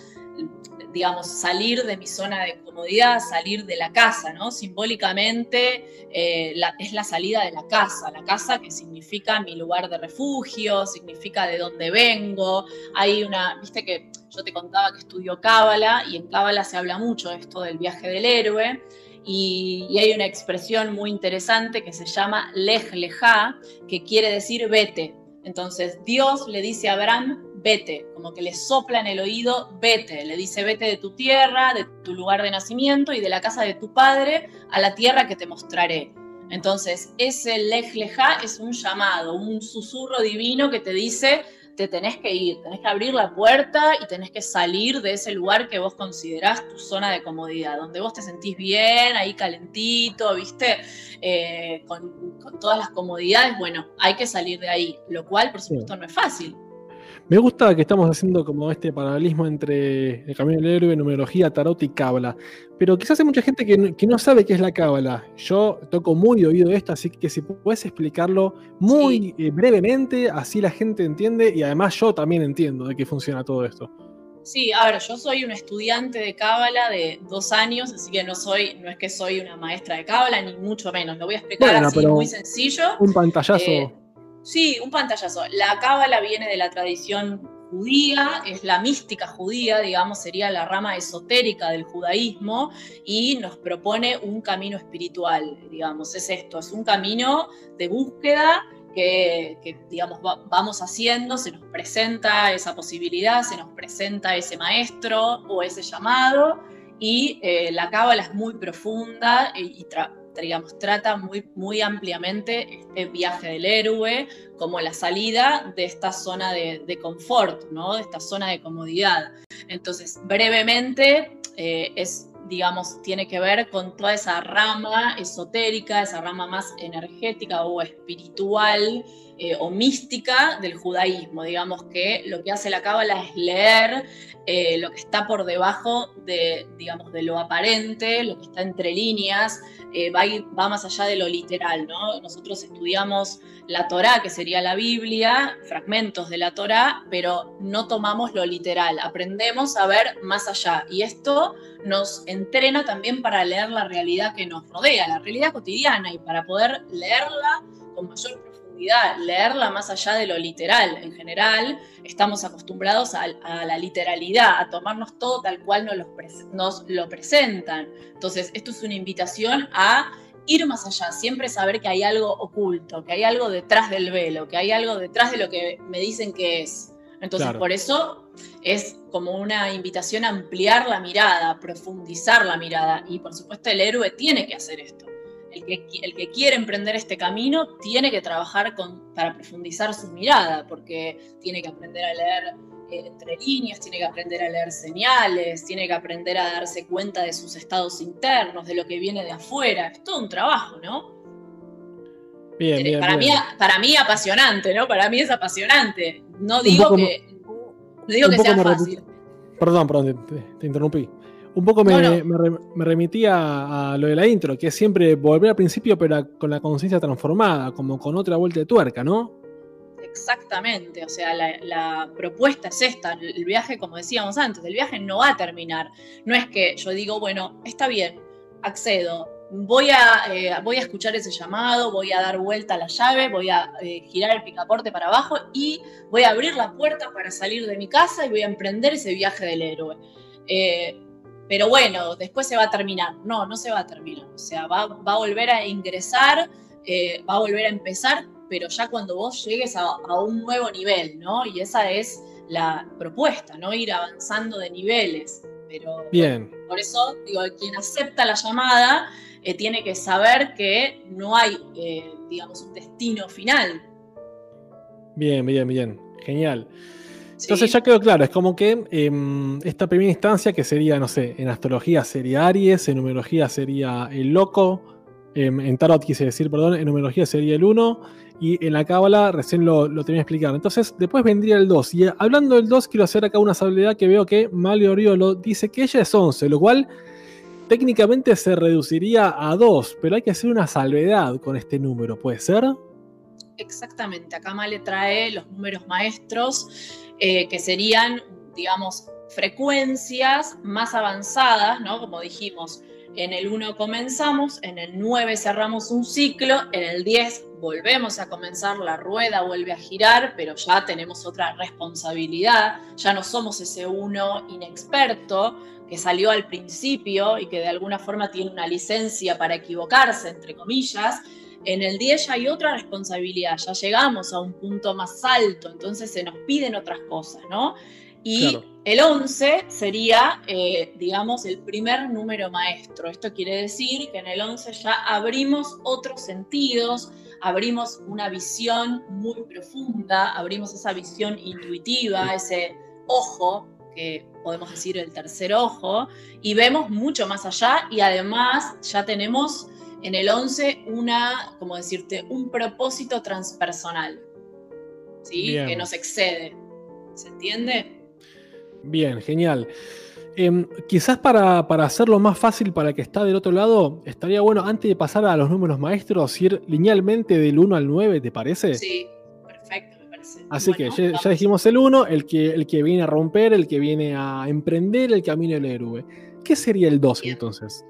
digamos, salir de mi zona de comodidad, salir de la casa, ¿no? Simbólicamente eh, es la salida de la casa, la casa que significa mi lugar de refugio, significa de dónde vengo. Hay una, viste que yo te contaba que estudio Cábala y en Cábala se habla mucho esto del viaje del héroe. Y, y hay una expresión muy interesante que se llama lej lejá, que quiere decir vete. Entonces Dios le dice a Abraham, vete, como que le sopla en el oído, vete, le dice, vete de tu tierra, de tu lugar de nacimiento y de la casa de tu padre a la tierra que te mostraré. Entonces, ese lej lejá es un llamado, un susurro divino que te dice, te tenés que ir, tenés que abrir la puerta y tenés que salir de ese lugar que vos considerás tu zona de comodidad, donde vos te sentís bien, ahí calentito, viste, Eh, con, con todas las comodidades, bueno, hay que salir de ahí, lo cual por supuesto no es fácil. Me gusta que estamos haciendo como este paralelismo entre el camino del héroe, numerología, tarot y cábala. Pero quizás hay mucha gente que no, que no sabe qué es la cábala. Yo toco muy de oído esto, así que si puedes explicarlo muy eh, brevemente, así la gente entiende y además yo también entiendo de qué funciona todo esto. Sí, a ver, yo soy una estudiante de Cábala de dos años, así que no soy, no es que soy una maestra de Cábala, ni mucho menos. Lo voy a explicar Bueno, así muy sencillo. Un pantallazo. Eh, sí, un pantallazo. La cábala viene de la tradición judía, es la mística judía, digamos, sería la rama esotérica del judaísmo y nos propone un camino espiritual, digamos, es esto, es un camino de búsqueda que, digamos, va- vamos haciendo, se nos presenta esa posibilidad, se nos presenta ese maestro o ese llamado y eh, la cábala es muy profunda y, y tra- digamos, trata muy, ampliamente este viaje del héroe como la salida de esta zona de, confort, de esta zona de comodidad. Entonces, brevemente, eh, es, digamos, tiene que ver con toda esa rama esotérica, esa rama más energética o espiritual eh, o mística del judaísmo. Digamos que lo que hace la cábala es leer eh, lo que está por debajo de, digamos, de lo aparente, lo que está entre líneas, eh, va, más allá de lo literal, ¿no? Nosotros estudiamos la Torá, que sería la Biblia, fragmentos de la Torá, pero no tomamos lo literal, aprendemos a ver más allá. Y esto nos entrena también para leer la realidad que nos rodea, la realidad cotidiana, y para poder leerla con mayor profundidad, leerla más allá de lo literal. En general, estamos acostumbrados a, a la literalidad, a tomarnos todo tal cual nos lo, nos lo presentan. Entonces, esto es una invitación a ir más allá, siempre saber que hay algo oculto, que hay algo detrás del velo, que hay algo detrás de lo que me dicen que es. Entonces, Claro. por eso es como una invitación a ampliar la mirada, a profundizar la mirada. Y por supuesto, el héroe tiene que hacer esto. El que, el que quiere emprender este camino tiene que trabajar con, para profundizar su mirada, porque tiene que aprender a leer eh, entre líneas, tiene que aprender a leer señales, tiene que aprender a darse cuenta de sus estados internos, de lo que viene de afuera. Es todo un trabajo, ¿no? Bien, bien, para, bien. Mí, para mí apasionante, ¿no? Para mí es apasionante. No digo que, no digo que sea fácil. Perdón, perdón, te, te interrumpí. Un poco me, No, no. me re- me remitía a, a lo de la intro, que es siempre volver al principio, pero con la conciencia transformada, como con otra vuelta de tuerca, ¿no? Exactamente, o sea, la, la propuesta es esta, el viaje, como decíamos antes, el viaje no va a terminar. No es que yo digo, bueno, está bien, accedo, voy a, eh, voy a escuchar ese llamado, voy a dar vuelta a la llave, voy a eh, girar el picaporte para abajo y voy a abrir la puerta para salir de mi casa y voy a emprender ese viaje del héroe. Eh, pero bueno, después se va a terminar. No, no se va a terminar. O sea, va, va a volver a ingresar, eh, va a volver a empezar, pero ya cuando vos llegues a, a un nuevo nivel, ¿no? Y esa es la propuesta, ¿no? Ir avanzando de niveles. Pero Bien. por eso, digo, quien acepta la llamada eh, tiene que saber que no hay, eh, digamos, un destino final. Bien, bien, bien. Genial. ¿Sí? Entonces ya quedó claro, es como que em, esta primera instancia que sería, no sé, en astrología sería Aries, en numerología sería el loco, em, en tarot quise decir, perdón, en numerología sería el 1 y en la cábala recién lo, lo tenía explicado. Entonces después vendría el 2 y eh, hablando del 2 quiero hacer acá una salvedad que veo que Malio Oriolo dice que ella es 11, lo cual técnicamente se reduciría a 2, pero hay que hacer una salvedad con este número, ¿puede ser? Exactamente, acá Male trae los números maestros, eh, que serían, digamos, frecuencias más avanzadas, ¿no? Como dijimos, en el 1 comenzamos, en el 9 cerramos un ciclo, en el 10 volvemos a comenzar, la rueda vuelve a girar, pero ya tenemos otra responsabilidad, ya no somos ese uno inexperto que salió al principio y que de alguna forma tiene una licencia para equivocarse, entre comillas, en el 10 ya hay otra responsabilidad, ya llegamos a un punto más alto, entonces se nos piden otras cosas, ¿no? Y Claro. el 11 sería, eh, digamos, el primer número maestro. Esto quiere decir que en el 11 ya abrimos otros sentidos, abrimos una visión muy profunda, abrimos esa visión intuitiva, ese ojo, que podemos decir el tercer ojo, y vemos mucho más allá y además ya tenemos en el 11 una, como decirte, un propósito transpersonal, ¿sí? Bien. Que nos excede. ¿Se entiende? Bien, genial. Em, quizás para, para hacerlo más fácil para el que está del otro lado, estaría bueno, antes de pasar a los números maestros, ir linealmente del 1 al 9, ¿te parece? Sí, perfecto, me parece. Así Bueno, que ya, dijimos el 1, el que, el que viene a romper, el que viene a emprender el camino del héroe. ¿Qué sería el 2 Bien. entonces?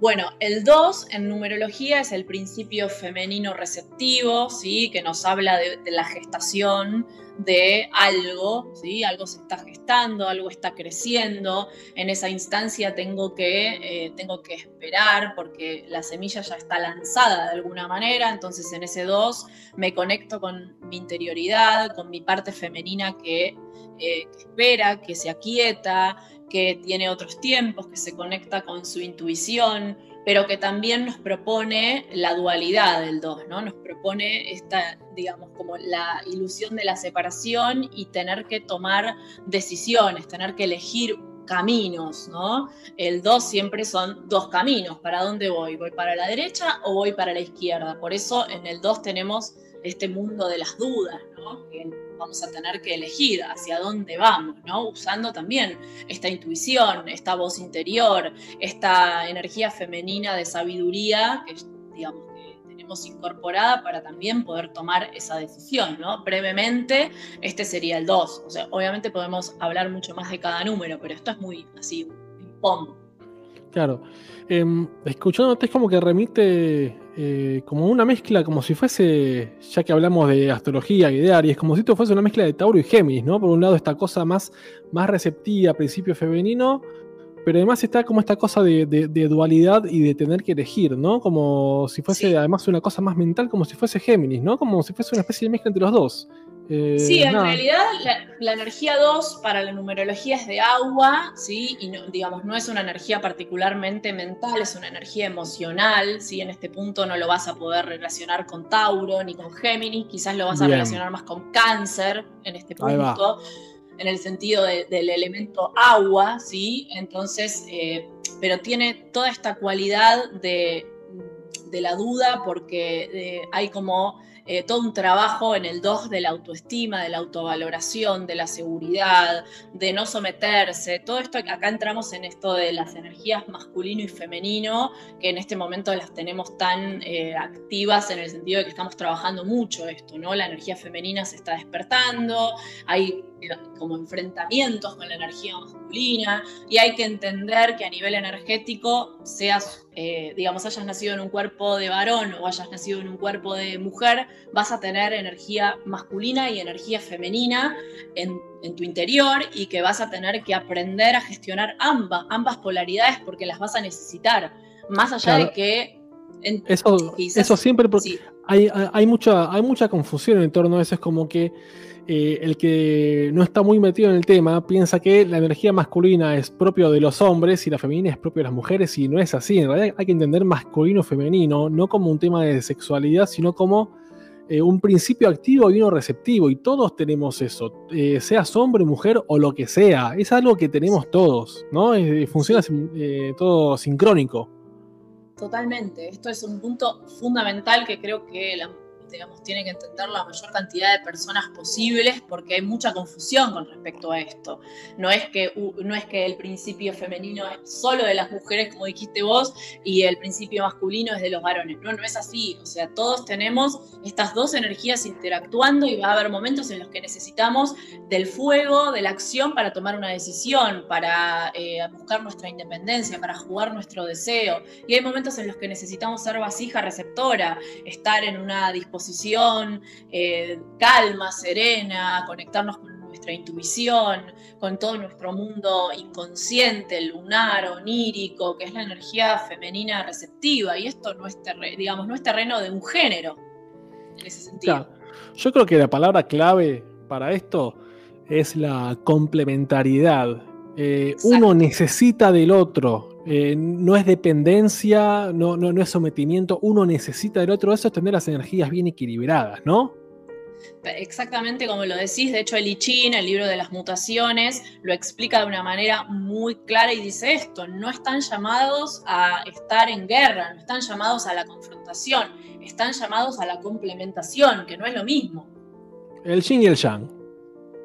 Bueno, el 2 en numerología es el principio femenino receptivo, ¿sí? que nos habla de, la gestación de algo, ¿sí? algo se está gestando, algo está creciendo. En esa instancia tengo que, eh, tengo que esperar porque la semilla ya está lanzada de alguna manera, entonces en ese 2 me conecto con mi interioridad, con mi parte femenina que, eh, que espera, que se aquieta, que tiene otros tiempos, que se conecta con su intuición, pero que también nos propone la dualidad del 2, ¿no? Nos propone esta, digamos, como la ilusión de la separación y tener que tomar decisiones, tener que elegir caminos, ¿no? El 2 siempre son dos caminos, ¿para dónde voy? ¿Voy para la derecha o voy para la izquierda? Por eso en el 2 tenemos este mundo de las dudas, ¿no? Que vamos a tener que elegir hacia dónde vamos, ¿no? Usando también esta intuición, esta voz interior, esta energía femenina de sabiduría que, digamos, que tenemos incorporada para también poder tomar esa decisión, ¿no? Brevemente, este sería el 2. O sea, obviamente podemos hablar mucho más de cada número, pero esto es muy así, un pom. Claro. Em, escuchándote es como que remite eh, como una mezcla, como si fuese, ya que hablamos de astrología y de Aries, como si esto fuese una mezcla de Tauro y Géminis, ¿no? Por un lado esta cosa más, más receptiva, principio femenino, pero además está como esta cosa de, de- de dualidad y de tener que elegir, ¿no? Como si fuese Sí. además una cosa más mental, como si fuese Géminis, ¿no? Como si fuese una especie de mezcla entre los dos. Eh, Sí, en realidad la, la energía 2 para la numerología es de agua, ¿sí? Y no, digamos, no es una energía particularmente mental, es una energía emocional, ¿sí? En este punto no lo vas a poder relacionar con Tauro ni con Géminis, quizás lo vas a relacionar más con Cáncer en este punto, en el sentido de- del elemento agua, ¿sí? Entonces, eh, pero tiene toda esta cualidad de, de la duda porque eh, hay como eh, todo un trabajo en el 2 de la autoestima, de la autovaloración, de la seguridad, de no someterse. Todo esto, acá entramos en esto de las energías masculino y femenino, que en este momento las tenemos tan eh, activas en el sentido de que estamos trabajando mucho esto, ¿no? La energía femenina se está despertando, hay como enfrentamientos con la energía masculina y hay que entender que a nivel energético, seas, eh, digamos, hayas nacido en un cuerpo de varón o hayas nacido en un cuerpo de mujer, vas a tener energía masculina y energía femenina en, tu interior y que vas a tener que aprender a gestionar ambas, ambas polaridades porque las vas a necesitar, más allá de que... eso, eso siempre, porque hay, hay, mucha, hay mucha confusión en torno a eso, es como que eh, el que no está muy metido en el tema piensa que la energía masculina es propio de los hombres y la femenina es propio de las mujeres y no es así. En realidad hay que entender masculino femenino no como un tema de sexualidad, sino como eh, un principio activo y uno receptivo. Y todos tenemos eso, eh, seas hombre, mujer o lo que sea. Es algo que tenemos todos, ¿no? funciona todo sincrónico. Totalmente. Esto es un punto fundamental que creo que la digamos, tiene que entender la mayor cantidad de personas posibles porque hay mucha confusión con respecto a esto. No es que, no es que el principio femenino es solo de las mujeres, como dijiste vos, y el principio masculino es de los varones. No, no es así. O sea, todos tenemos estas dos energías interactuando y va a haber momentos en los que necesitamos del fuego, de la acción para tomar una decisión, para eh, buscar nuestra independencia, para jugar nuestro deseo. Y hay momentos en los que necesitamos ser vasija receptora, estar en una disposición posición eh, calma, serena, conectarnos con nuestra intuición, con todo nuestro mundo inconsciente, lunar, onírico, que es la energía femenina receptiva. Y esto no es, digamos, no es terreno de un género, en ese sentido. Yo creo que la palabra clave para esto es la complementariedad. Eh, uno necesita del otro. Eh, no es dependencia, no, no, es sometimiento, uno necesita del otro, eso es tener las energías bien equilibradas, ¿no? Exactamente como lo decís, de hecho el I Ching, el libro de las mutaciones, lo explica de una manera muy clara y dice esto, no están llamados a estar en guerra, no están llamados a la confrontación, están llamados a la complementación, que no es lo mismo. El Yin y el Yang.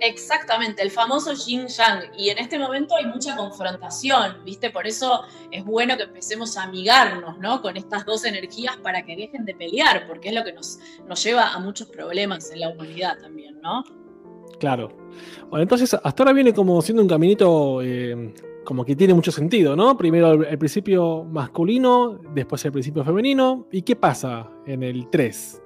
Exactamente, el famoso yin yang. Y en este momento hay mucha confrontación, ¿viste? Por eso es bueno que empecemos a amigarnos, ¿no? Con estas dos energías para que dejen de pelear, porque es lo que nos, nos lleva a muchos problemas en la humanidad también, ¿no? Claro. Bueno, entonces hasta ahora viene como siendo un caminito eh, como que tiene mucho sentido, ¿no? Primero el, el, principio masculino, después el principio femenino. ¿Y qué pasa en el 3?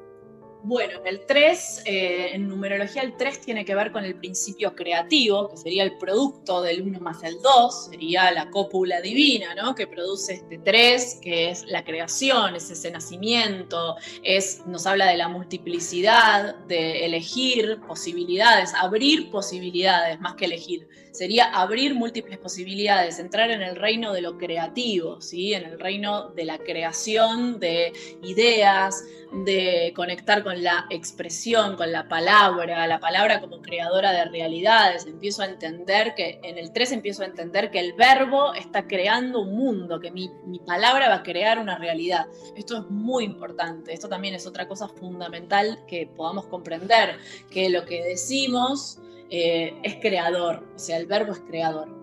Bueno, el 3, eh, en numerología el 3 tiene que ver con el principio creativo, que sería el producto del 1 más el 2, sería la cópula divina, ¿no? Que produce este 3, que es la creación, es ese nacimiento, es, nos habla de la multiplicidad, de elegir posibilidades, abrir posibilidades más que elegir. Sería abrir múltiples posibilidades, entrar en el reino de lo creativo, ¿sí? En el reino de la creación de ideas, de conectar con la expresión, con la palabra, la palabra como creadora de realidades. Empiezo a entender que, en el 3 empiezo a entender que el verbo está creando un mundo, que mi, palabra va a crear una realidad. Esto es muy importante, esto también es otra cosa fundamental que podamos comprender, que lo que decimos eh, es creador, o sea, el verbo es creador.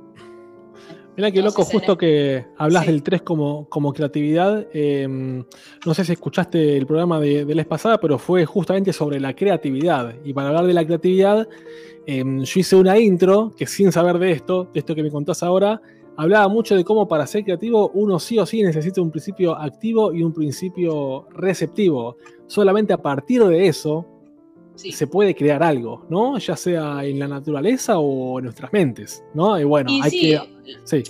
Mira qué loco, justo que hablas del 3 como, como creatividad. Em, no sé si escuchaste el programa de, la vez pasada, pero fue justamente sobre la creatividad. Y para hablar de la creatividad, em, yo hice una intro que sin saber de esto, de esto que me contás ahora, hablaba mucho de cómo para ser creativo uno sí o sí necesita un principio activo y un principio receptivo. Solamente a partir de eso se puede crear algo, ¿no? Ya sea en la naturaleza o en nuestras mentes, ¿no? Y bueno, hay que. Sí.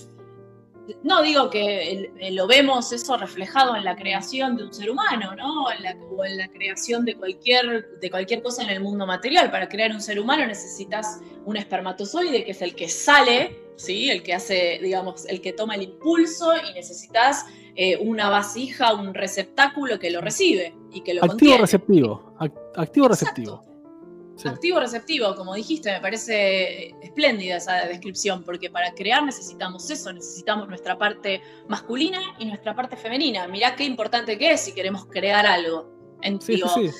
No digo que lo vemos eso reflejado en la creación de un ser humano, ¿no? En la, o en la creación de cualquier, de cualquier cosa en el mundo material. Para crear un ser humano necesitas un espermatozoide, que es el que sale, ¿sí? El que hace, digamos, el que toma el impulso y necesitas eh, una vasija, un receptáculo que lo recibe y que lo Activo receptivo. Activo receptivo. Activo receptivo, como dijiste, me parece espléndida esa descripción, porque para crear necesitamos eso, necesitamos nuestra parte masculina y nuestra parte femenina. Mirá qué importante que es si queremos crear algo. sí, sí,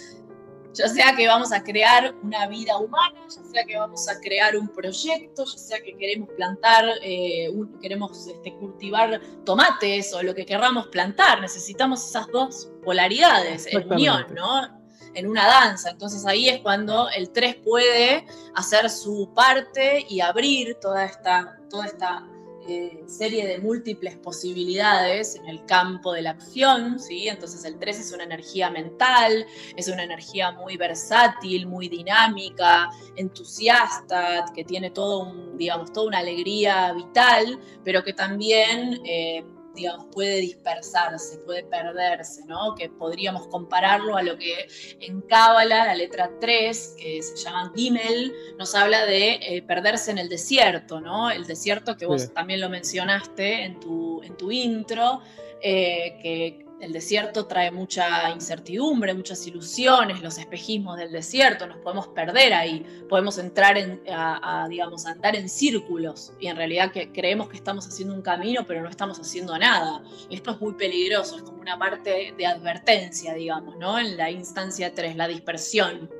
ya sea que vamos a crear una vida humana, ya sea que vamos a crear un proyecto, ya sea que queremos plantar, eh, queremos este, cultivar tomates o lo que querramos plantar, necesitamos esas dos polaridades en unión, ¿no? En una danza. Entonces ahí es cuando el 3 puede hacer su parte y abrir toda esta, toda esta eh, serie de múltiples posibilidades en el campo de la acción, ¿sí? Entonces el 3 es una energía mental, es una energía muy versátil, muy dinámica, entusiasta, que tiene todo un, digamos, toda una alegría vital, pero que también eh, digamos, puede dispersarse, puede perderse, ¿no? Que podríamos compararlo a lo que en Cábala, la letra 3, que se llama Gimel, nos habla de eh, perderse en el desierto, ¿no? El desierto que vos también lo mencionaste en tu, en tu intro, eh, que el desierto trae mucha incertidumbre, muchas ilusiones, los espejismos del desierto, nos podemos perder ahí, podemos entrar en, a, digamos, andar en círculos y en realidad que creemos que estamos haciendo un camino, pero no estamos haciendo nada. Esto es muy peligroso, es como una parte de advertencia, digamos, ¿no? En la instancia 3, la dispersión.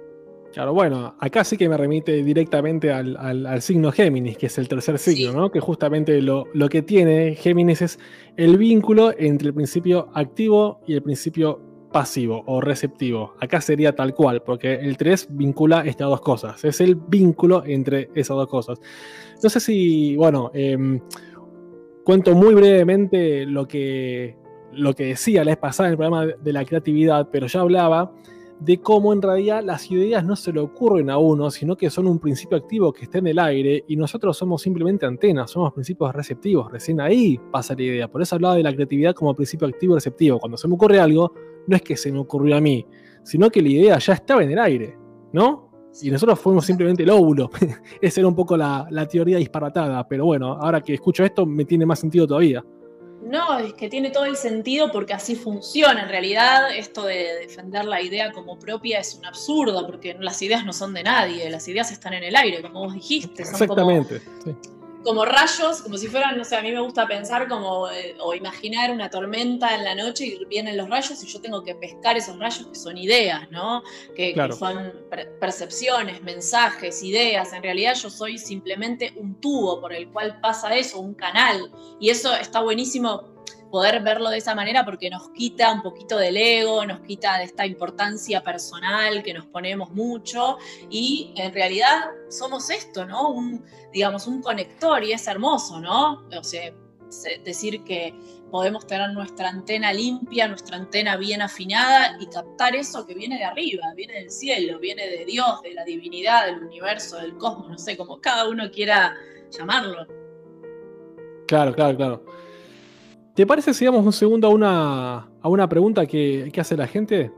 Claro, bueno, acá sí que me remite directamente al, signo Géminis, que es el tercer signo, ¿no? Que justamente lo, lo, que tiene Géminis es el vínculo entre el principio activo y el principio pasivo o receptivo. Acá sería tal cual, porque el 3 vincula estas dos cosas. Es el vínculo entre esas dos cosas. No sé si, bueno, em, cuento muy brevemente lo que, lo que decía la vez pasada en el programa de la creatividad, pero ya hablaba de cómo en realidad las ideas no se le ocurren a uno, sino que son un principio activo que está en el aire y nosotros somos simplemente antenas, somos principios receptivos, recién ahí pasa la idea. Por eso hablaba de la creatividad como principio activo y receptivo. Cuando se me ocurre algo, no es que se me ocurrió a mí, sino que la idea ya estaba en el aire, ¿no? Y nosotros fuimos simplemente el óvulo. Esa era un poco la, la teoría disparatada, pero bueno, ahora que escucho esto me tiene más sentido todavía. No, es que tiene todo el sentido porque así funciona. En realidad, esto de defender la idea como propia es un absurdo, porque las ideas no son de nadie, las ideas están en el aire, como vos dijiste. Exactamente. sí como rayos, como si fueran, no sé, a mí me gusta pensar como, eh, o imaginar una tormenta en la noche y vienen los rayos y yo tengo que pescar esos rayos que son ideas, ¿no? Que, son percepciones, mensajes, ideas. En realidad yo soy simplemente un tubo por el cual pasa eso, un canal. Y eso está buenísimo poder verlo de esa manera porque nos quita un poquito del ego, nos quita de esta importancia personal que nos ponemos mucho y en realidad somos esto, ¿no? Un, digamos, un conector y es hermoso, ¿no? O sea, decir que podemos tener nuestra antena limpia, nuestra antena bien afinada y captar eso que viene de arriba, viene del cielo, viene de Dios, de la divinidad, del universo, del cosmos, no sé, como cada uno quiera llamarlo. Claro, claro, claro. ¿Te parece si damos un segundo a una, a una pregunta que, hace la gente?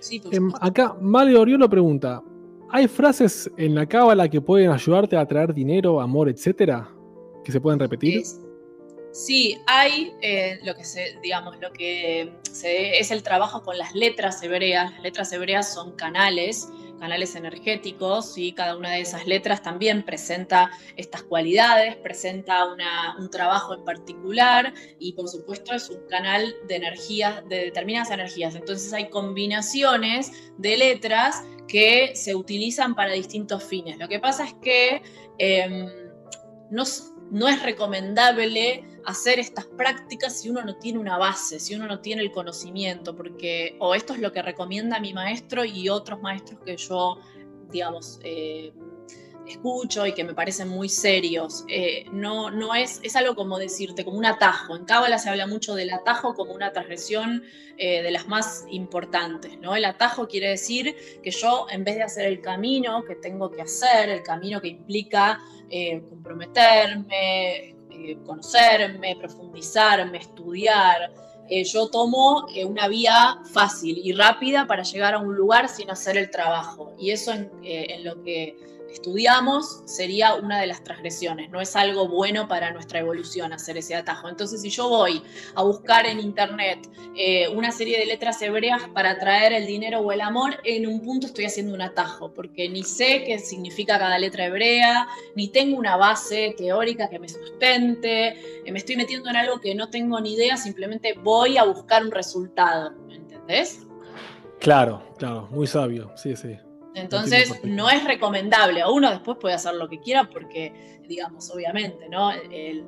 Sí, em, acá Mario Oriolo pregunta: ¿hay frases en la cábala que pueden ayudarte a traer dinero, amor, etcétera? ¿Que se pueden repetir? sí, hay eh, lo que se, digamos, lo que es el trabajo con las letras hebreas. Las letras hebreas son canales canales energéticos y cada una de esas letras también presenta estas cualidades, presenta un trabajo en particular y por supuesto es un canal de energías, de determinadas energías. Entonces hay combinaciones de letras que se utilizan para distintos fines. Lo que pasa es que em, no, no es recomendable hacer estas prácticas si uno no tiene una base, si uno no tiene el conocimiento, porque o esto es lo que recomienda mi maestro y otros maestros que yo, digamos, eh, escucho y que me parecen muy serios. Eh, no, no es, es algo como decirte, como un atajo. En Cábala se habla mucho del atajo como una transgresión eh, de las más importantes. ¿no? El atajo quiere decir que yo, en vez de hacer el camino que tengo que hacer, el camino que implica comprometerme, eh, conocerme, profundizarme, estudiar. Yo tomo una vía fácil y rápida para llegar a un lugar sin hacer el trabajo. Y eso en lo que estudiamos sería una de las transgresiones. No es algo bueno para nuestra evolución hacer ese atajo. Entonces, si yo voy a buscar en internet eh, una serie de letras hebreas para traer el dinero o el amor, en un punto estoy haciendo un atajo, porque ni sé qué significa cada letra hebrea, ni tengo una base teórica que me sustente, eh, me estoy metiendo en algo que no tengo ni idea, simplemente voy a buscar un resultado. ¿Entendés? Claro, claro, muy sabio, sí, sí. Entonces, no es recomendable. Uno después puede hacer lo que quiera porque, digamos, obviamente, ¿no? El,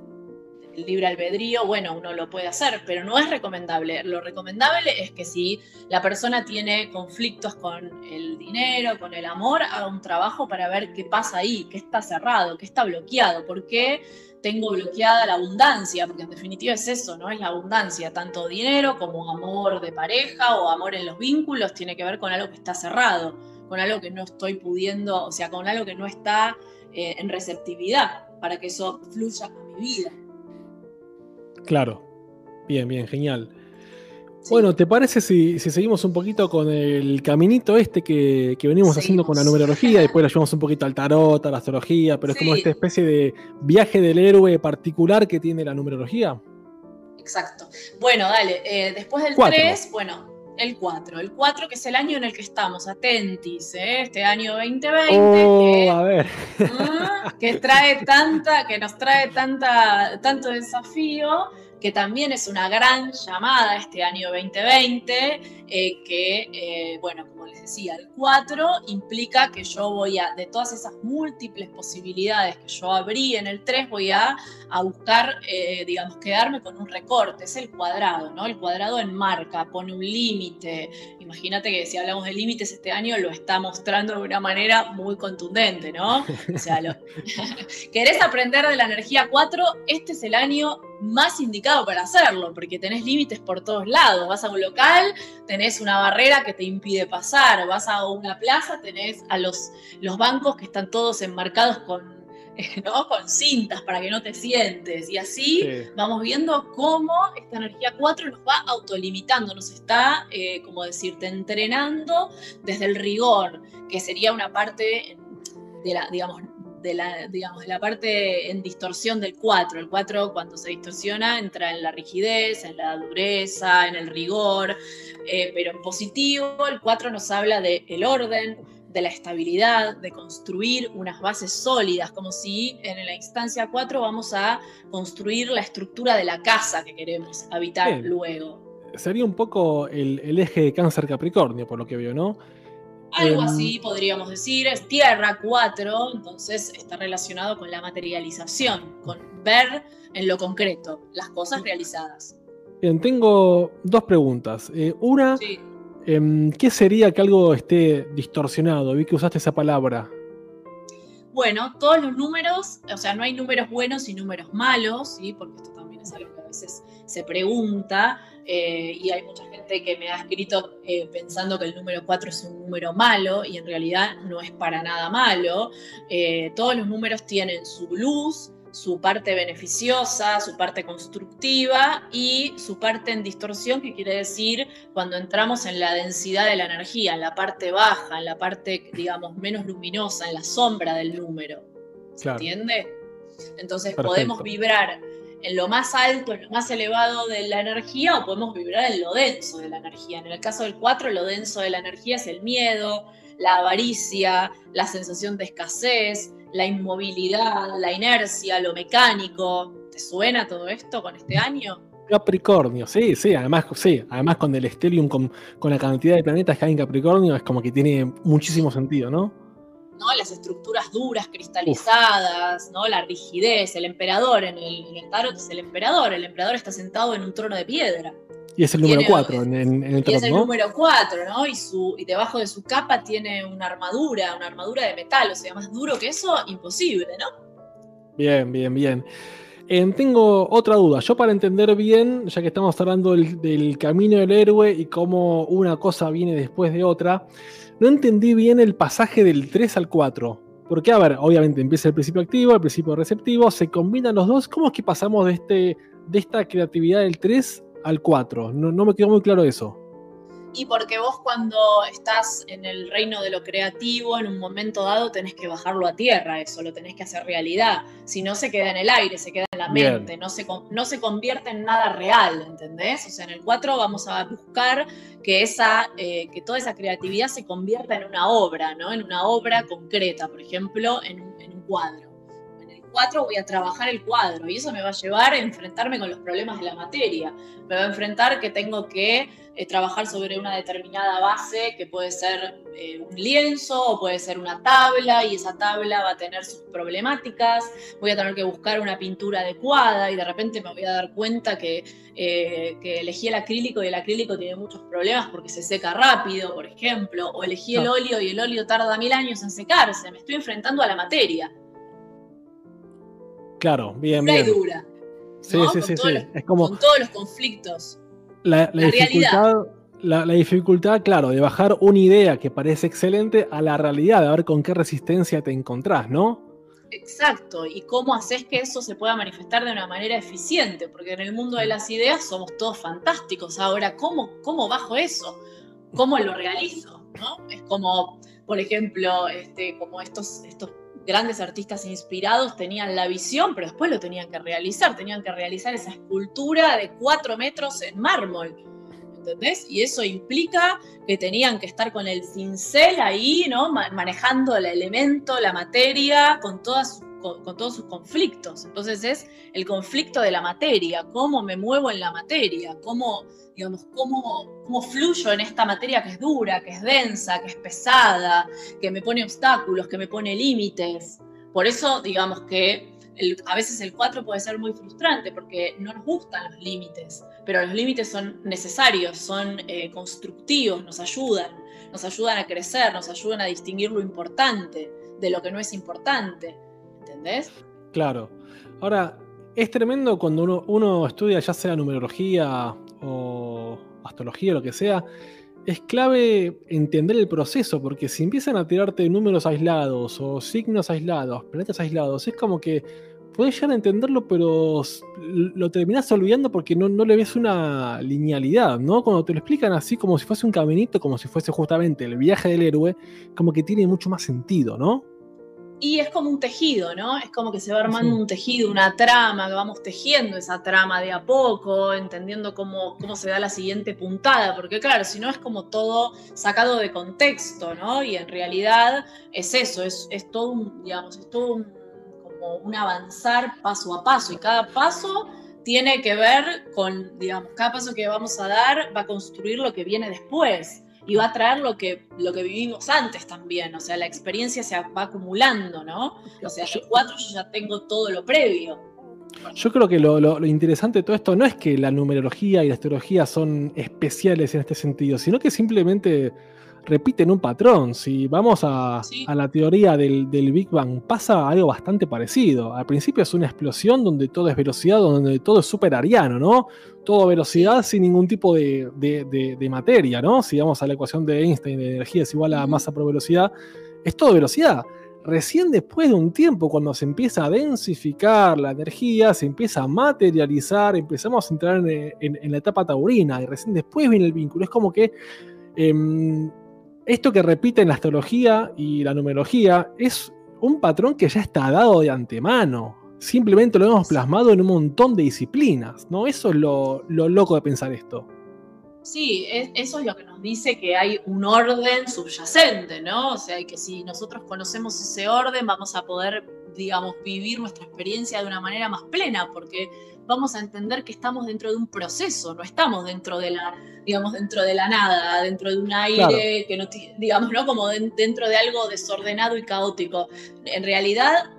el libre albedrío, bueno, uno lo puede hacer, pero no es recomendable. Lo recomendable es que si la persona tiene conflictos con el dinero, con el amor, haga un trabajo para ver qué pasa ahí, qué está cerrado, qué está bloqueado, por qué tengo bloqueada la abundancia, porque en definitiva es eso, ¿no? Es la abundancia, tanto dinero como amor de pareja o amor en los vínculos, tiene que ver con algo que está cerrado, con algo que no estoy pudiendo, o sea, con algo que no está eh, en receptividad para que eso fluya a mi vida. Claro. Bien, bien, genial. Sí. Bueno, ¿te parece si, si seguimos un poquito con el caminito este que, que venimos haciendo con la numerología? Después lo llevamos un poquito al tarot, a la astrología, pero es como esta especie de viaje del héroe particular que tiene la numerología. Exacto. Bueno, dale, eh, después del Cuatro. 3, bueno, el 4. El 4 que es el año en el que estamos, atentis, ¿eh? este año 2020. Oh, que- a ver. Mm, que trae tanta, que nos trae tanta, tanto desafío, que también es una gran llamada este año 2020, eh, que, eh, bueno, como les decía, el 4 implica que yo voy a, de todas esas múltiples posibilidades que yo abrí en el 3, voy a, a buscar, eh, digamos, quedarme con un recorte, es el cuadrado, ¿no? El cuadrado enmarca, pone un límite. Imagínate que si hablamos de límites este año lo está mostrando de una manera muy contundente, ¿no? O sea, lo- ¿Querés aprender de la energía 4? Este es el año más indicado para hacerlo, porque tenés límites por todos lados. Vas a un local, tenés una barrera que te impide pasar. Vas a una plaza, tenés a los, los bancos que están todos enmarcados con, ¿no? con cintas para que no te sientes. Y así Sí. vamos viendo cómo esta energía 4 nos va autolimitando, nos está, eh, como decirte, entrenando desde el rigor, que sería una parte de la, digamos, de la, digamos, de la parte en distorsión del 4. El 4 cuando se distorsiona entra en la rigidez, en la dureza, en el rigor, eh, pero en positivo el 4 nos habla del el orden, de la estabilidad, de construir unas bases sólidas, como si en la instancia 4 vamos a construir la estructura de la casa que queremos habitar Bien. luego. Sería un poco el, el eje de cáncer Capricornio, por lo que veo, ¿no? Algo Em, así podríamos decir, es tierra 4, entonces está relacionado con la materialización, con ver en lo concreto las cosas realizadas. Bien, tengo dos preguntas. Eh, una, Sí. em, ¿qué sería que algo esté distorsionado? Vi que usaste esa palabra. Bueno, todos los números, o sea, no hay números buenos y números malos, ¿sí? porque esto es algo que a veces se pregunta, eh, y hay mucha gente que me ha escrito eh, pensando que el número 4 es un número malo, y en realidad no es para nada malo. Eh, todos los números tienen su luz, su parte beneficiosa, su parte constructiva y su parte en distorsión, que quiere decir cuando entramos en la densidad de la energía, en la parte baja, en la parte, digamos, menos luminosa, en la sombra del número. ¿Se Claro. entiende? Entonces Perfecto. podemos vibrar en lo más alto, en lo más elevado de la energía, o podemos vibrar en lo denso de la energía. En el caso del 4, lo denso de la energía es el miedo, la avaricia, la sensación de escasez, la inmovilidad, la inercia, lo mecánico. ¿Te suena todo esto con este año? Capricornio, sí, sí, además, sí, además con el Stellium, con, con la cantidad de planetas que hay en Capricornio, es como que tiene muchísimo sentido, ¿no? ¿No? Las estructuras duras, cristalizadas, ¿no? La rigidez, el emperador en el, en el tarot es el emperador, el emperador está sentado en un trono de piedra. Y es el número Tiene- 4 en, el Y es tarot, el ¿no? número 4, ¿no? Y, su, y debajo de su capa tiene una armadura, una armadura de metal, o sea, más duro que eso, imposible, ¿no? Bien, bien, bien. Eh, tengo otra duda. Yo para entender bien, ya que estamos hablando del, del camino del héroe y cómo una cosa viene después de otra, no entendí bien el pasaje del 3 al 4. Porque, a ver, obviamente empieza el principio activo, el principio receptivo, se combinan los dos. ¿Cómo es que pasamos de, este, de esta creatividad del 3 al 4? No, no me quedó muy claro eso. Y porque vos cuando estás en el reino de lo creativo, en un momento dado tenés que bajarlo a tierra, eso lo tenés que hacer realidad. Si no se queda en el aire, se queda en la Bien. mente, no se, no se convierte en nada real, ¿entendés? O sea, en el 4 vamos a buscar que, esa, eh, que toda esa creatividad se convierta en una obra, ¿no? En una obra concreta, por ejemplo, en un cuadro. 4 voy a trabajar el cuadro y eso me va a llevar a enfrentarme con los problemas de la materia. Me va a enfrentar que tengo que eh, trabajar sobre una determinada base que puede ser eh, un lienzo o puede ser una tabla y esa tabla va a tener sus problemáticas. Voy a tener que buscar una pintura adecuada y de repente me voy a dar cuenta que, eh, que elegí el acrílico y el acrílico tiene muchos problemas porque se seca rápido, por ejemplo, o elegí el óleo y el óleo tarda mil años en secarse. Me estoy enfrentando a la materia. Claro, bien, y bien. dura. Sí, ¿no? sí, Con sí, sí. los- Es como Con todos los conflictos. la, la la dificultad, la, la dificultad, claro, de bajar una idea que parece excelente a la realidad, de ver con qué resistencia te encontrás, ¿no? Exacto, y cómo haces que eso se pueda manifestar de una manera eficiente, porque en el mundo de las ideas somos todos fantásticos. Ahora, ¿cómo, cómo bajo eso? ¿Cómo lo realizo? ¿no? Es como, por ejemplo, este, como estos, estos grandes artistas inspirados tenían la visión, pero después lo tenían que realizar, tenían que realizar esa escultura de cuatro metros en mármol. ¿Entendés? Y eso implica que tenían que estar con el cincel ahí, ¿no? Ma- manejando el elemento, la materia, con, todas, sus- con, todos sus conflictos. Entonces es el conflicto de la materia, cómo me muevo en la materia, cómo, digamos, cómo, cómo fluyo en esta materia que es dura, que es densa, que es pesada, que me pone obstáculos, que me pone límites. Por eso, digamos que a veces el 4 puede ser muy frustrante porque no nos gustan los límites, pero los límites son necesarios, son eh, constructivos, nos ayudan, nos ayudan a crecer, nos ayudan a distinguir lo importante de lo que no es importante. ¿Entendés? Claro. Ahora, es tremendo cuando uno, estudia ya sea numerología o astrología o lo que sea, es clave entender el proceso, porque si empiezan a tirarte números aislados o signos aislados, planetas aislados, es como que puedes llegar a entenderlo, pero lo terminás olvidando porque no, no le ves una linealidad, ¿no? Cuando te lo explican así como si fuese un caminito, como si fuese justamente el viaje del héroe, como que tiene mucho más sentido, ¿no? Y es como un tejido, ¿no? Es como que se va armando Sí. un tejido, una trama, que vamos tejiendo esa trama de a poco, entendiendo cómo, cómo se da la siguiente puntada, porque claro, si no es como todo sacado de contexto, ¿no? Y en realidad es eso, es, es todo un, digamos, es todo un, como un avanzar paso a paso, y cada paso tiene que ver con, digamos, cada paso que vamos a dar va a construir lo que viene después y va a traer lo que, lo que vivimos antes también. O sea, la experiencia se va acumulando, ¿no? O sea, Yo- cuatro yo ya tengo todo lo previo. Yo creo que lo, lo- lo interesante de todo esto no es que la numerología y la astrología son especiales en este sentido, sino que simplemente repiten un patrón. Si vamos a, Sí. a la teoría del, del Big Bang, pasa algo bastante parecido. Al principio es una explosión donde todo es velocidad, donde todo es súper ariano, ¿no? Todo velocidad sin ningún tipo de, de- de- de materia, ¿no? Si vamos a la ecuación de Einstein de energía es igual a masa por velocidad, es todo velocidad. Recién después de un tiempo, cuando se empieza a densificar la energía, se empieza a materializar, empezamos a entrar en, en- en la etapa taurina y recién después viene el vínculo. Es como que em, esto que repiten la astrología y la numerología es un patrón que ya está dado de antemano. Simplemente lo hemos plasmado en un montón de disciplinas, ¿no? Eso es lo, lo loco de pensar esto. Sí, es- eso es lo que nos dice que hay un orden subyacente, ¿no? O sea, que si nosotros conocemos ese orden, vamos a poder, digamos, vivir nuestra experiencia de una manera más plena, porque vamos a entender que estamos dentro de un proceso, no estamos dentro de la, digamos, dentro de la nada, dentro de un aire Claro. que no, digamos, ¿no? Como den- dentro de algo desordenado y caótico. En realidad,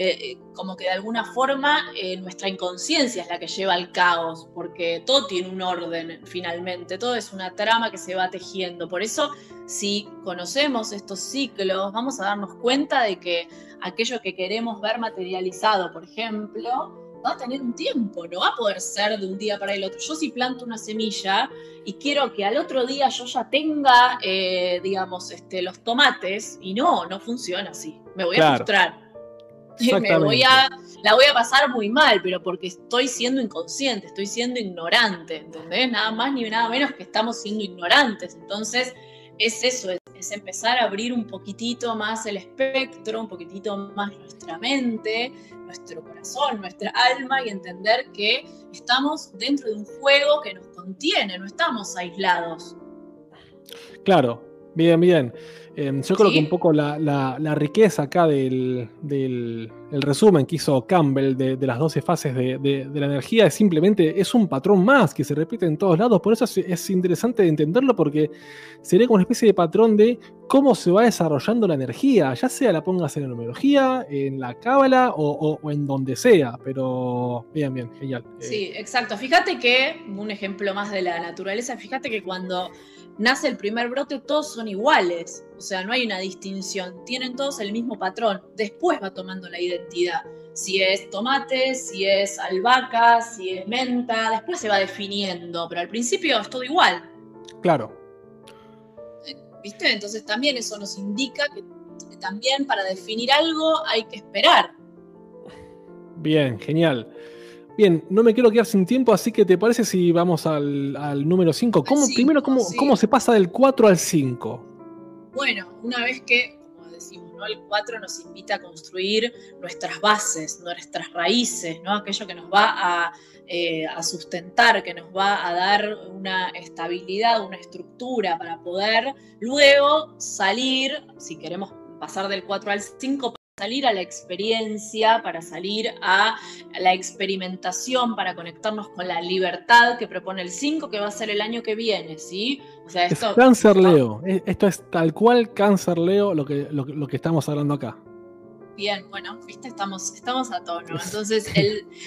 eh, eh, como que de alguna forma eh, nuestra inconsciencia es la que lleva al caos, porque todo tiene un orden finalmente, todo es una trama que se va tejiendo. Por eso, si conocemos estos ciclos, vamos a darnos cuenta de que aquello que queremos ver materializado, por ejemplo, va a tener un tiempo, no va a poder ser de un día para el otro. Yo si planto una semilla y quiero que al otro día yo ya tenga, eh, digamos, este, los tomates, y no, no funciona así. Me voy a frustrar. Me voy a, la voy a pasar muy mal, pero porque estoy siendo inconsciente, estoy siendo ignorante, ¿entendés? Nada más ni nada menos que estamos siendo ignorantes. Entonces, es eso, es, empezar a abrir un poquitito más el espectro, un poquitito más nuestra mente, nuestro corazón, nuestra alma y entender que estamos dentro de un juego que nos contiene, no estamos aislados. Claro, bien, bien. Em, yo creo Sí. que un poco la, la- la riqueza acá del, del- el resumen que hizo Campbell de, de las 12 fases de, de- de la energía es simplemente es un patrón más que se repite en todos lados. Por eso es, es interesante de entenderlo porque sería como una especie de patrón de cómo se va desarrollando la energía, ya sea la pongas en la numerología, en la cábala o, o- o en donde sea. Pero bien, bien, genial. Eh, Sí, exacto. Fíjate que, un ejemplo más de la naturaleza, fíjate que cuando nace el primer brote todos son iguales, o sea, no hay una distinción, tienen todos el mismo patrón, después va tomando la identidad. Si es tomate, si es albahaca, si es menta, después se va definiendo, pero al principio es todo igual, Claro. ¿viste? Entonces también eso nos indica que también para definir algo hay que esperar. Bien, genial. Bien, no me quiero quedar sin tiempo, así que ¿te parece si vamos al, al número 5? ¿Cómo, cinco, primero, ¿cómo, sí. ¿cómo se pasa del 4 al 5? Bueno, una vez que, como decimos, el 4 nos invita a construir nuestras bases, nuestras raíces, ¿no? aquello que nos va a, eh, a sustentar, que nos va a dar una estabilidad, una estructura para poder luego salir, si queremos pasar del 4 al 5, para salir a la experiencia, para salir a la experimentación, para conectarnos con la libertad que propone el 5, que va a ser el año que viene, ¿sí? O sea, Es esto... Cáncer Leo. Es- Esto es tal cual Cáncer Leo lo que, lo, que- lo que estamos hablando acá. Bien, bueno, viste, estamos, estamos a tono. Entonces,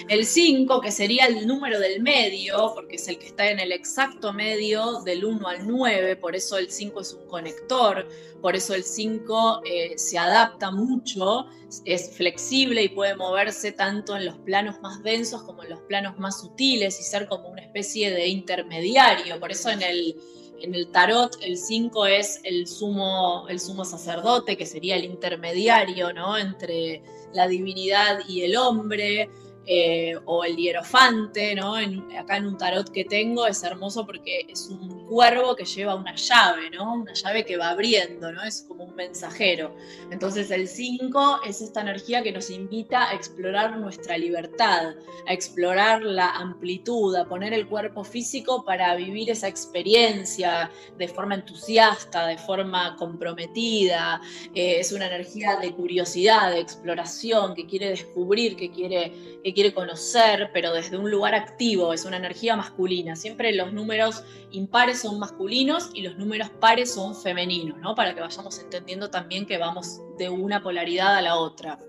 el 5, que sería el número del medio, porque es el que está en el exacto medio del 1 al 9, por eso el 5 es un conector, por eso el 5 se adapta mucho, es flexible y puede moverse tanto en los planos más densos como en los planos más sutiles y ser como una especie de intermediario. Por eso en el, en el tarot el 5 es el sumo, el sumo sacerdote, que sería el intermediario ¿no? entre la divinidad y el hombre, eh, o el hierofante, ¿no? En- acá en un tarot que tengo es hermoso porque es un cuervo que lleva una llave, ¿no? Una llave que va abriendo, ¿no? Es como un mensajero. Entonces el 5 es esta energía que nos invita a explorar nuestra libertad, a explorar la amplitud, a poner el cuerpo físico para vivir esa experiencia de forma entusiasta, de forma comprometida. Eh, es una energía de curiosidad, de exploración, que quiere descubrir, que quiere, quiere conocer, pero desde un lugar activo. Es una energía masculina. Siempre los números impares son masculinos y los números pares son femeninos, ¿no? Para que vayamos entendiendo también que vamos de una polaridad a la otra.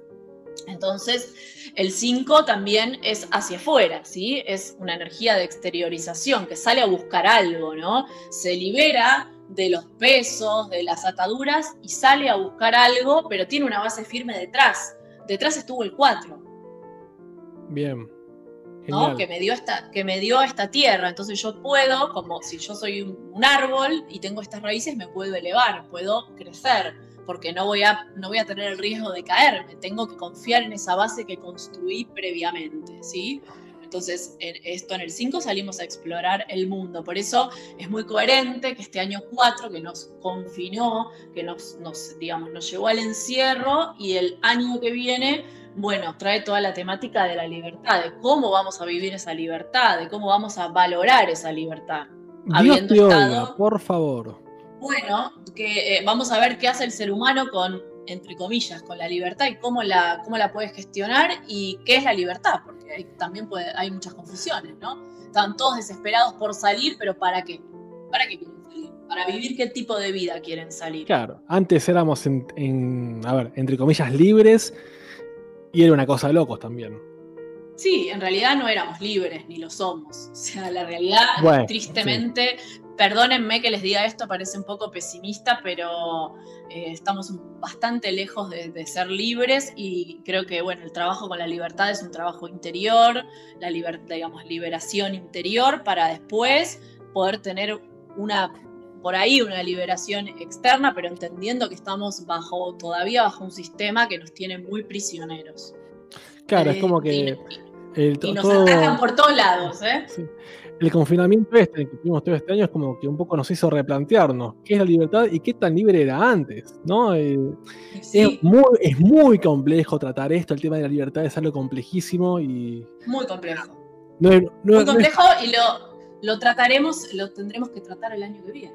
Entonces, el 5 también es hacia afuera, ¿sí? Es una energía de exteriorización que sale a buscar algo, ¿no? Se libera de los pesos, de las ataduras y sale a buscar algo, pero tiene una base firme detrás. Detrás estuvo el 4, Bien. ¿no? Que me dio esta, que me dio esta tierra. Entonces yo puedo, como si yo soy un, un árbol y tengo estas raíces, me puedo elevar, puedo crecer, porque no voy a, no voy a tener el riesgo de caerme. Tengo que confiar en esa base que construí previamente, ¿sí? Entonces, en esto en el 5 salimos a explorar el mundo. Por eso es muy coherente que este año 4, que nos confinó, que nos, nos, digamos, nos llevó al encierro, y el año que viene bueno, trae toda la temática de la libertad, de cómo vamos a vivir esa libertad, de cómo vamos a valorar esa libertad. Dios habiendo te oiga, estado- por favor. Bueno, que eh, vamos a ver qué hace el ser humano con, entre comillas, con la libertad y cómo la, cómo la puede gestionar y qué es la libertad, porque hay- también puede, hay muchas confusiones, ¿no? Están todos desesperados por salir, pero ¿para qué? ¿Para qué quieren salir? ¿Para vivir qué tipo de vida quieren salir? Claro, antes éramos, en, en- a ver, entre comillas, libres y era una cosa de locos también. Sí, en realidad no éramos libres, ni lo somos. O sea, la realidad, Bueno, tristemente, perdónenme que les diga esto, parece un poco pesimista, pero eh, estamos bastante lejos de, de ser libres y creo que, bueno, el trabajo con la libertad es un trabajo interior, la liber- digamos, liberación interior para después poder tener una, por ahí, una liberación externa, pero entendiendo que estamos bajo, todavía bajo un sistema que nos tiene muy prisioneros. Claro, es Eh, como y- que el, y nos todo- atacan por todos lados, ¿eh? sí. el confinamiento este que tuvimos todo este año es como que un poco nos hizo replantearnos qué es la libertad y qué tan libre era antes, ¿no? Eh, Sí, es, muy, es muy complejo tratar esto, el tema de la libertad es algo complejísimo y muy complejo. no es- no- Muy no es- complejo y lo, lo trataremos, lo tendremos que tratar el año que viene,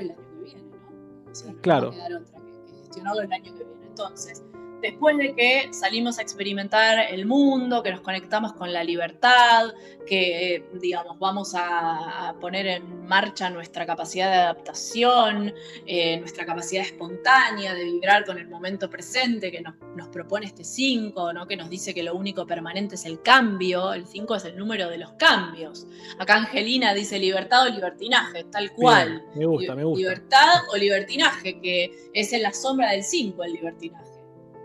el año que viene, ¿no? Claro. que, que gestionarlo el año que viene. Entonces, después de que salimos a experimentar el mundo, que nos conectamos con la libertad, que, eh, digamos, vamos a, a poner en marcha nuestra capacidad de adaptación, eh, nuestra capacidad espontánea de vibrar con el momento presente que nos, nos propone este 5, ¿no? que nos dice que lo único permanente es el cambio, el 5 es el número de los cambios. Acá Angelina dice libertad o libertinaje, tal cual. Bien, me gusta, me gusta. Libertad o libertinaje, que es en la sombra del 5 el libertinaje.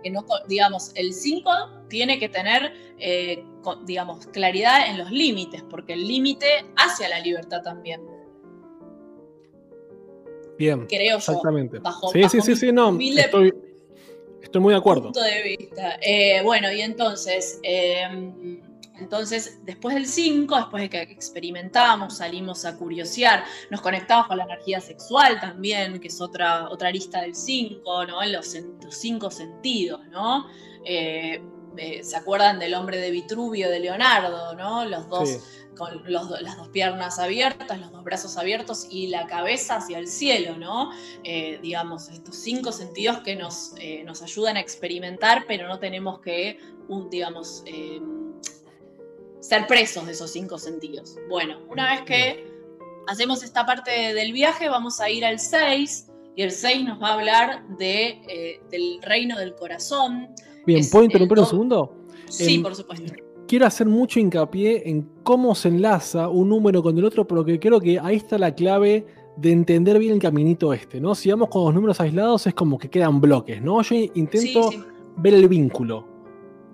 Que no, digamos, el 5 tiene que tener, eh, digamos, claridad en los límites, porque el límite hacia la libertad también, Bien, creo yo. exactamente. bajo- sí, sí, bajo sí, mi sí, no, estoy, estoy muy de acuerdo. punto de vista. Eh, bueno, y entonces, eh, entonces, después del 5, después de que experimentamos, salimos a curiosear, nos conectamos con la energía sexual también, que es otra, otra lista del 5, ¿no? Los, sen- los cinco sentidos, ¿no? Eh, eh, ¿Se acuerdan del hombre de Vitruvio de Leonardo, ¿no? Los dos Sí. con los las dos piernas abiertas, los dos brazos abiertos y la cabeza hacia el cielo, ¿no? Eh, digamos, estos cinco sentidos que nos, nos ayudan a experimentar, pero no tenemos que, un, digamos, ser presos de esos cinco sentidos. Bueno, una vez que hacemos esta parte del viaje, vamos a ir al 6, y el 6 nos va a hablar de, eh, del reino del corazón. Bien, es ¿puedo interrumpir un do- segundo? Sí, Em, por supuesto. Quiero hacer mucho hincapié en cómo se enlaza un número con el otro, porque creo que ahí está la clave de entender bien el caminito este, ¿no? Si vamos con los números aislados es como que quedan bloques, ¿no? Yo intento Sí, sí. ver el vínculo.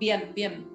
Bien, bien.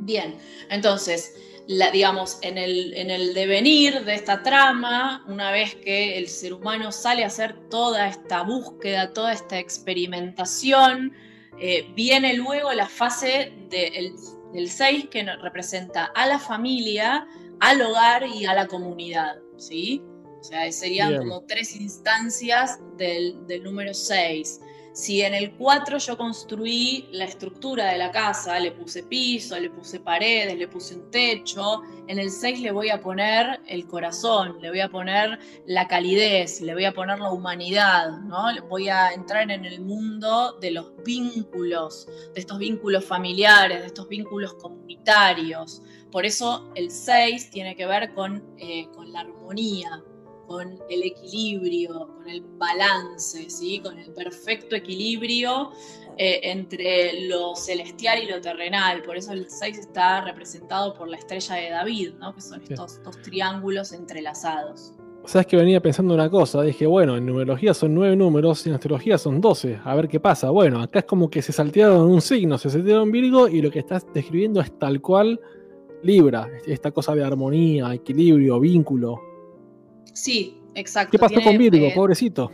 Bien. Entonces, la- digamos, en el, en el devenir de esta trama, una vez que el ser humano sale a hacer toda esta búsqueda, toda esta experimentación, eh, viene luego la fase de- del 6 que representa a la familia, al hogar y a la comunidad, ¿sí? O sea, serían Bien. como tres instancias del, del número 6. Si en el 4 yo construí la estructura de la casa, le puse piso, le puse paredes, le puse un techo, en el 6 le voy a poner el corazón, le voy a poner la calidez, le voy a poner la humanidad, ¿no? Voy a entrar en el mundo de los vínculos, de estos vínculos familiares, de estos vínculos comunitarios. Por eso el 6 tiene que ver con, eh, con la armonía, con el equilibrio, con el balance, ¿sí? con el perfecto equilibrio eh, entre lo celestial y lo terrenal. Por eso el 6 está representado por la estrella de David, ¿no? que son estos dos triángulos entrelazados. Sabes que venía pensando una cosa, dije, bueno, en numerología son nueve números y en astrología son 12, a ver qué pasa. Bueno, acá es como que se saltearon un signo, se saltearon Virgo y lo que estás describiendo es tal cual Libra, esta cosa de armonía, equilibrio, vínculo. Sí, exacto. ¿Qué pasó Tiene, con Virgo, eh, pobrecito?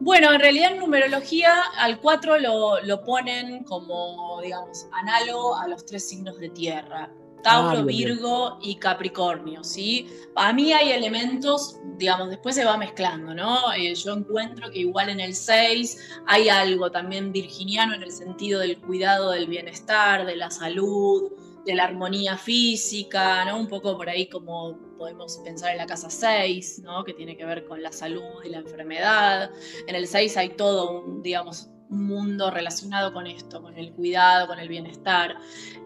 Bueno, en realidad en numerología al 4 lo, lo ponen como, digamos, análogo a los tres signos de tierra. Tauro, Ah. Virgo y Capricornio, ¿sí? A mí hay elementos, digamos, después se va mezclando, ¿no? Eh, yo encuentro que igual en el 6 hay algo también virginiano en el sentido del cuidado del bienestar, de la salud, de la armonía física, ¿no? Un poco por ahí como podemos pensar en la casa 6, ¿no? Que tiene que ver con la salud y la enfermedad. En el 6 hay todo un, digamos, un mundo relacionado con esto, con el cuidado, con el bienestar.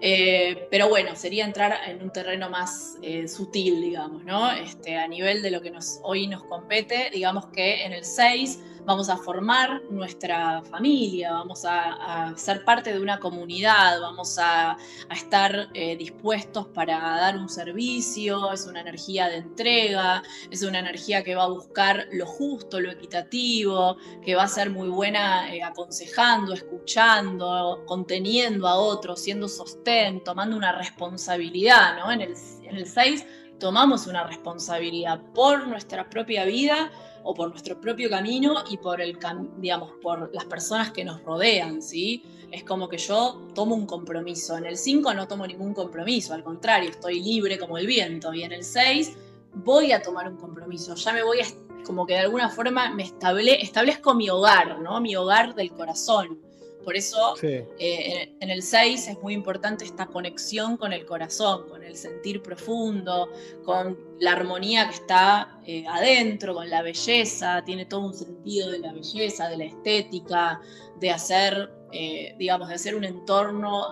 Eh, pero bueno, sería entrar en un terreno más eh, sutil, digamos, ¿no? Este, a nivel de lo que hoy nos compete, digamos que en el 6 vamos a formar nuestra familia, vamos a, ser parte de una comunidad, vamos a, a estar eh, dispuestos para dar un servicio, es una energía de entrega, es una energía que va a buscar lo justo, lo equitativo, que va a ser muy buena eh, aconsejando, escuchando, conteniendo a otros, siendo sostén, tomando una responsabilidad, ¿no? En el, en el 6 tomamos una responsabilidad por nuestra propia vida o por nuestro propio camino y por el digamos por las personas que nos rodean, ¿sí? Es como que yo tomo un compromiso. En el 5 no tomo ningún compromiso, al contrario, estoy libre como el viento. Y en el 6 voy a tomar un compromiso. Ya me voy a, como que de alguna forma me estable, establezco mi hogar, ¿no? Mi hogar del corazón. Por eso Sí. eh, en, el 6 es muy importante esta conexión con el corazón, con el sentir profundo, con la armonía que está eh, adentro, con la belleza, tiene todo un sentido de la belleza, de la estética, de hacer, eh, digamos, de hacer un entorno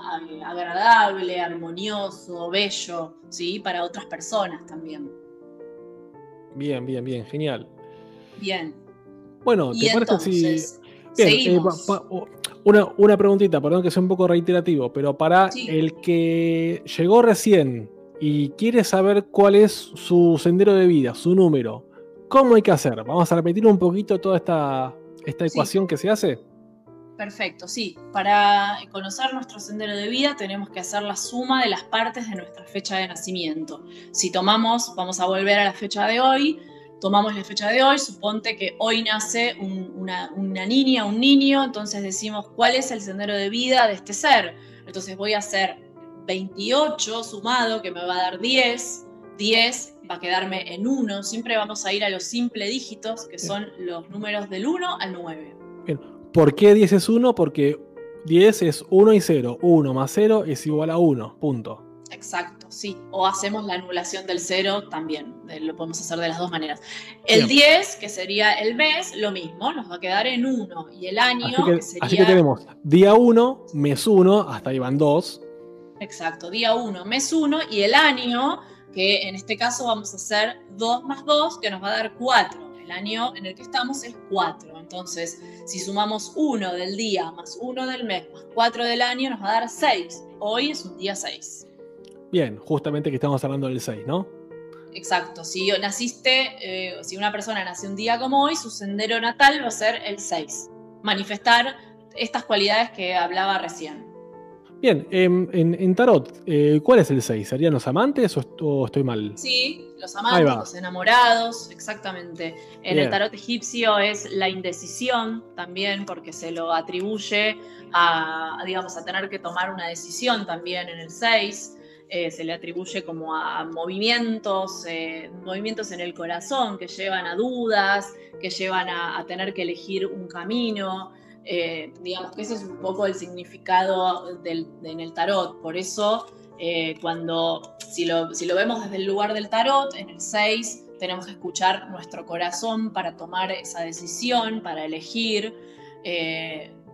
agradable, armonioso, bello, ¿sí? Para otras personas también. Bien, bien, bien, genial. Bien. Bueno, ¿te parece si. Bien, eh, pa- una, una preguntita, perdón que sea un poco reiterativo, pero para Sí. el que llegó recién y quiere saber cuál es su sendero de vida, su número, ¿cómo hay que hacer? Vamos a repetir un poquito toda esta, esta Sí. ecuación que se hace. Perfecto, sí. Para conocer nuestro sendero de vida tenemos que hacer la suma de las partes de nuestra fecha de nacimiento. Si tomamos, vamos a volver a la fecha de hoy, tomamos la fecha de hoy, suponte que hoy nace un- una, una niña, un niño, entonces decimos cuál es el sendero de vida de este ser. Entonces voy a hacer 28 sumado, que me va a dar 10, 10 va a quedarme en 1, siempre vamos a ir a los simple dígitos, que son los números del 1 al 9. ¿Por qué 10 es 1? Porque 10 es 1 y 0. 1 más 0 es igual a 1. Punto. Exacto, sí. O hacemos la anulación del cero también. Lo podemos hacer de las dos maneras. El Bien. 10, que sería el mes, lo mismo, nos va a quedar en 1. Y el año, Así que, que sería. así que tenemos día 1, mes 1, hasta ahí van 2. Exacto, día 1, mes 1. Y el año, que en este caso vamos a hacer 2 más 2, que nos va a dar 4. El año en el que estamos es 4. Entonces, si sumamos 1 del día más 1 del mes más 4 del año, nos va a dar 6. Hoy es un día 6. Bien, justamente que estamos hablando del 6, ¿no? Exacto, si naciste, eh, si una persona nació un día como hoy, su sendero natal va a ser el 6. Manifestar estas cualidades que hablaba recién. Bien, em, en, en Tarot, eh, ¿cuál es el 6? ¿Serían los amantes o, est- o estoy mal? Sí, los amantes, los enamorados, exactamente. En Bien. el tarot egipcio es la indecisión también, porque se lo atribuye a, a, digamos, a tener que tomar una decisión también en el 6. Eh, se le atribuye como a movimientos, eh, movimientos en el corazón que llevan a dudas, que llevan a, tener que elegir un camino. Eh, digamos que ese es un poco el significado del, de- en el tarot. Por eso, cuando, si lo, si lo vemos desde el lugar del tarot, en el 6 tenemos que escuchar nuestro corazón para tomar esa decisión, para elegir.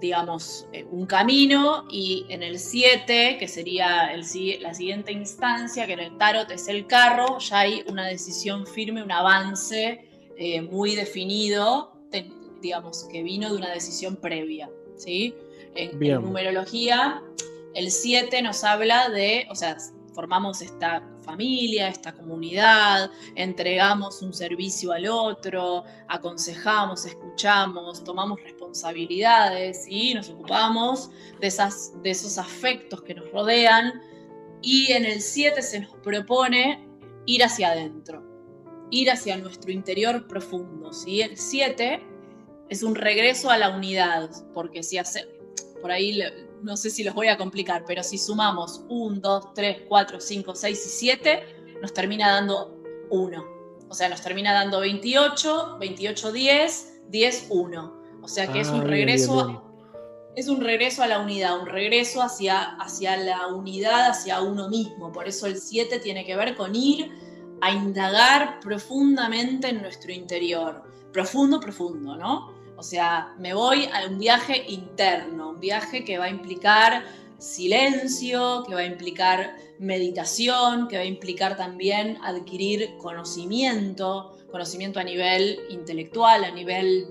Digamos, eh, un camino y en el 7, que sería el la siguiente instancia, que en el tarot es el carro, ya hay una decisión firme, un avance eh, muy definido, te- digamos, que vino de una decisión previa, ¿sí? En, en numerología, el 7 nos habla de, o sea, formamos esta familia, esta comunidad, entregamos un servicio al otro, aconsejamos, escuchamos, tomamos responsabilidades y nos ocupamos de, esas, de esos afectos que nos rodean. Y en el 7 se nos propone ir hacia adentro, ir hacia nuestro interior profundo. ¿sí? El 7 es un regreso a la unidad, porque si hace, por ahí no sé si los voy a complicar, pero si sumamos 1, 2, 3, 4, 5, 6 y 7, nos termina dando 1. O sea, nos termina dando 28, 28, 10, 10, 1. O sea que es Ah, un bien, regreso bien, bien. es un regreso a la unidad, un regreso hacia, hacia la unidad, hacia uno mismo. Por eso el 7 tiene que ver con ir a indagar profundamente en nuestro interior. Profundo, profundo, ¿no? O sea, me voy a un viaje interno, un viaje que va a implicar silencio, que va a implicar meditación, que va a implicar también adquirir conocimiento, conocimiento a nivel intelectual, a nivel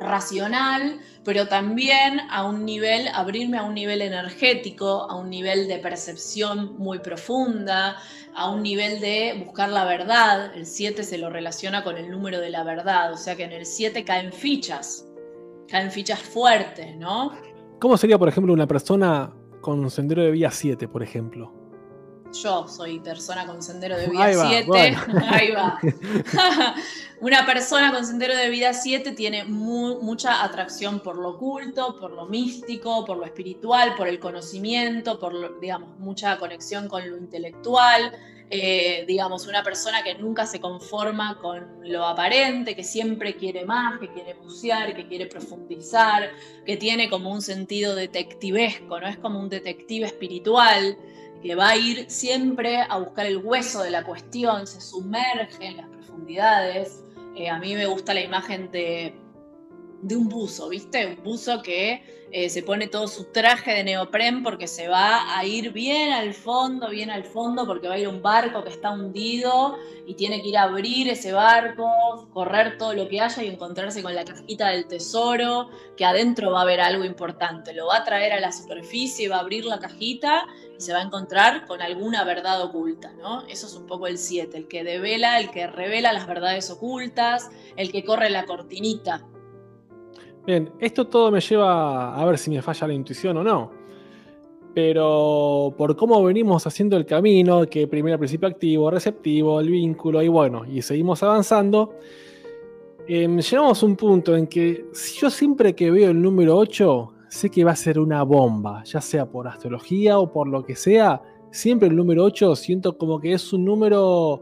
racional, pero también a un nivel, abrirme a un nivel energético, a un nivel de percepción muy profunda, a un nivel de buscar la verdad. El 7 se lo relaciona con el número de la verdad, o sea que en el 7 caen fichas, caen fichas fuertes, ¿no? ¿Cómo sería, por ejemplo, una persona con sendero de vida 7, por ejemplo? Yo soy persona con sendero de Ahí va, 7. bueno. Ahí va. Una persona con sendero de vida 7 tiene mu- mucha atracción por lo oculto, por lo místico, por lo espiritual, por el conocimiento, por, digamos, mucha conexión con lo intelectual. eh, digamos, una persona que nunca se conforma con lo aparente, que siempre quiere más, que quiere bucear, que quiere profundizar, que tiene como un sentido detectivesco, ¿no? Es como un detective espiritual que va a ir siempre a buscar el hueso de la cuestión, se sumerge en las profundidades. A mí me gusta la imagen de, de un buzo, ¿viste? Un buzo que eh, se pone todo su traje de neopren porque se va a ir bien al fondo, bien al fondo, porque va a ir un barco que está hundido y tiene que ir a abrir ese barco, correr todo lo que haya y encontrarse con la cajita del tesoro, que adentro va a haber algo importante. Lo va a traer a la superficie, va a abrir la cajita y se va a encontrar con alguna verdad oculta, ¿no? Eso es un poco el 7, el que devela, el que revela las verdades ocultas, el que corre la cortinita Bien, esto todo me lleva a ver si me falla la intuición o no. Pero por cómo venimos haciendo el camino, que primero principio activo, receptivo, el vínculo, y bueno, y seguimos avanzando, eh, llegamos a un punto en que yo siempre que veo el número 8, sé que va a ser una bomba, ya sea por astrología o por lo que sea, siempre el número 8 siento como que es un número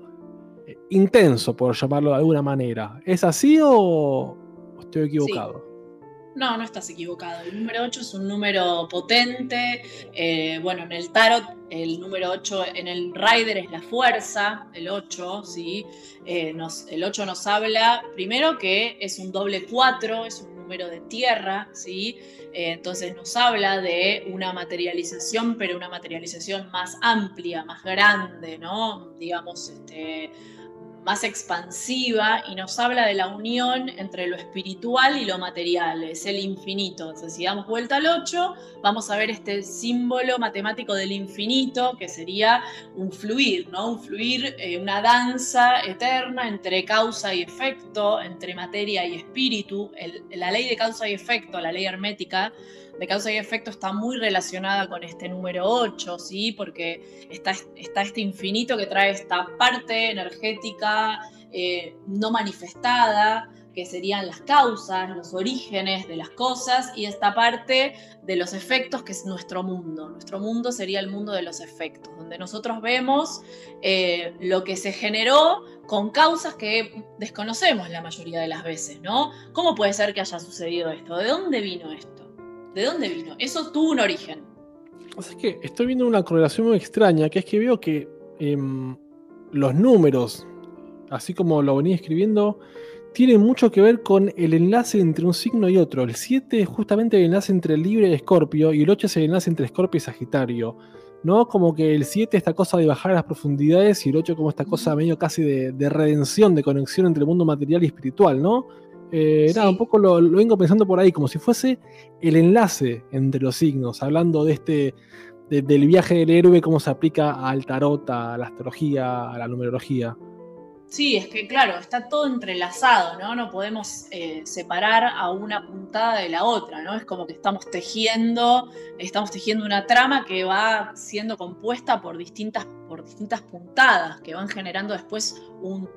eh, intenso, por llamarlo de alguna manera. ¿Es así o estoy equivocado? No, no estás equivocado. El número 8 es un número potente. Eh, bueno, en el tarot, el número 8 en el rider es la fuerza, el 8, ¿sí? Eh, el 8 nos habla, primero, que es un doble 4, es un número de tierra, ¿sí? Eh, entonces nos habla de una materialización, pero una materialización más amplia, más grande, ¿no? Digamos, este más expansiva y nos habla de la unión entre lo espiritual y lo material, es el infinito. Entonces, si damos vuelta al 8, vamos a ver este símbolo matemático del infinito, que sería un fluir, ¿no? Un fluir, eh, una danza eterna entre causa y efecto, entre materia y espíritu. la ley de causa y efecto, la ley hermética, de causa y efecto está muy relacionada con este número 8, ¿sí? Porque está, está este infinito que trae esta parte energética eh, no manifestada, que serían las causas, los orígenes de las cosas, y esta parte de los efectos, que es nuestro mundo. Nuestro mundo sería el mundo de los efectos, donde nosotros vemos eh, lo que se generó con causas que desconocemos la mayoría de las veces, ¿no? ¿Cómo puede ser que haya sucedido esto? ¿De dónde vino esto? ¿De dónde vino? Eso tuvo un origen. O sea, es que estoy viendo una correlación muy extraña, que es que veo que em, los números, así como lo venía escribiendo, tienen mucho que ver con el enlace entre un signo y otro. El 7 es justamente el enlace entre el Libre y Escorpio, y el 8 es el enlace entre Escorpio y Sagitario. ¿no? Como que el 7 esta cosa de bajar a las profundidades y el 8 como esta cosa medio casi de, de, redención, de conexión entre el mundo material y espiritual, ¿no? Eh, nada, un poco lo, vengo pensando por ahí, como si fuese el enlace entre los signos, hablando de este, del viaje del héroe, cómo se aplica al tarot, a la astrología, a la numerología. Sí, es que claro, está todo entrelazado, ¿no? No podemos eh, separar a una puntada de la otra, ¿no? Es como que estamos tejiendo, estamos tejiendo una trama que va siendo compuesta por distintas, por distintas puntadas, que van generando después un,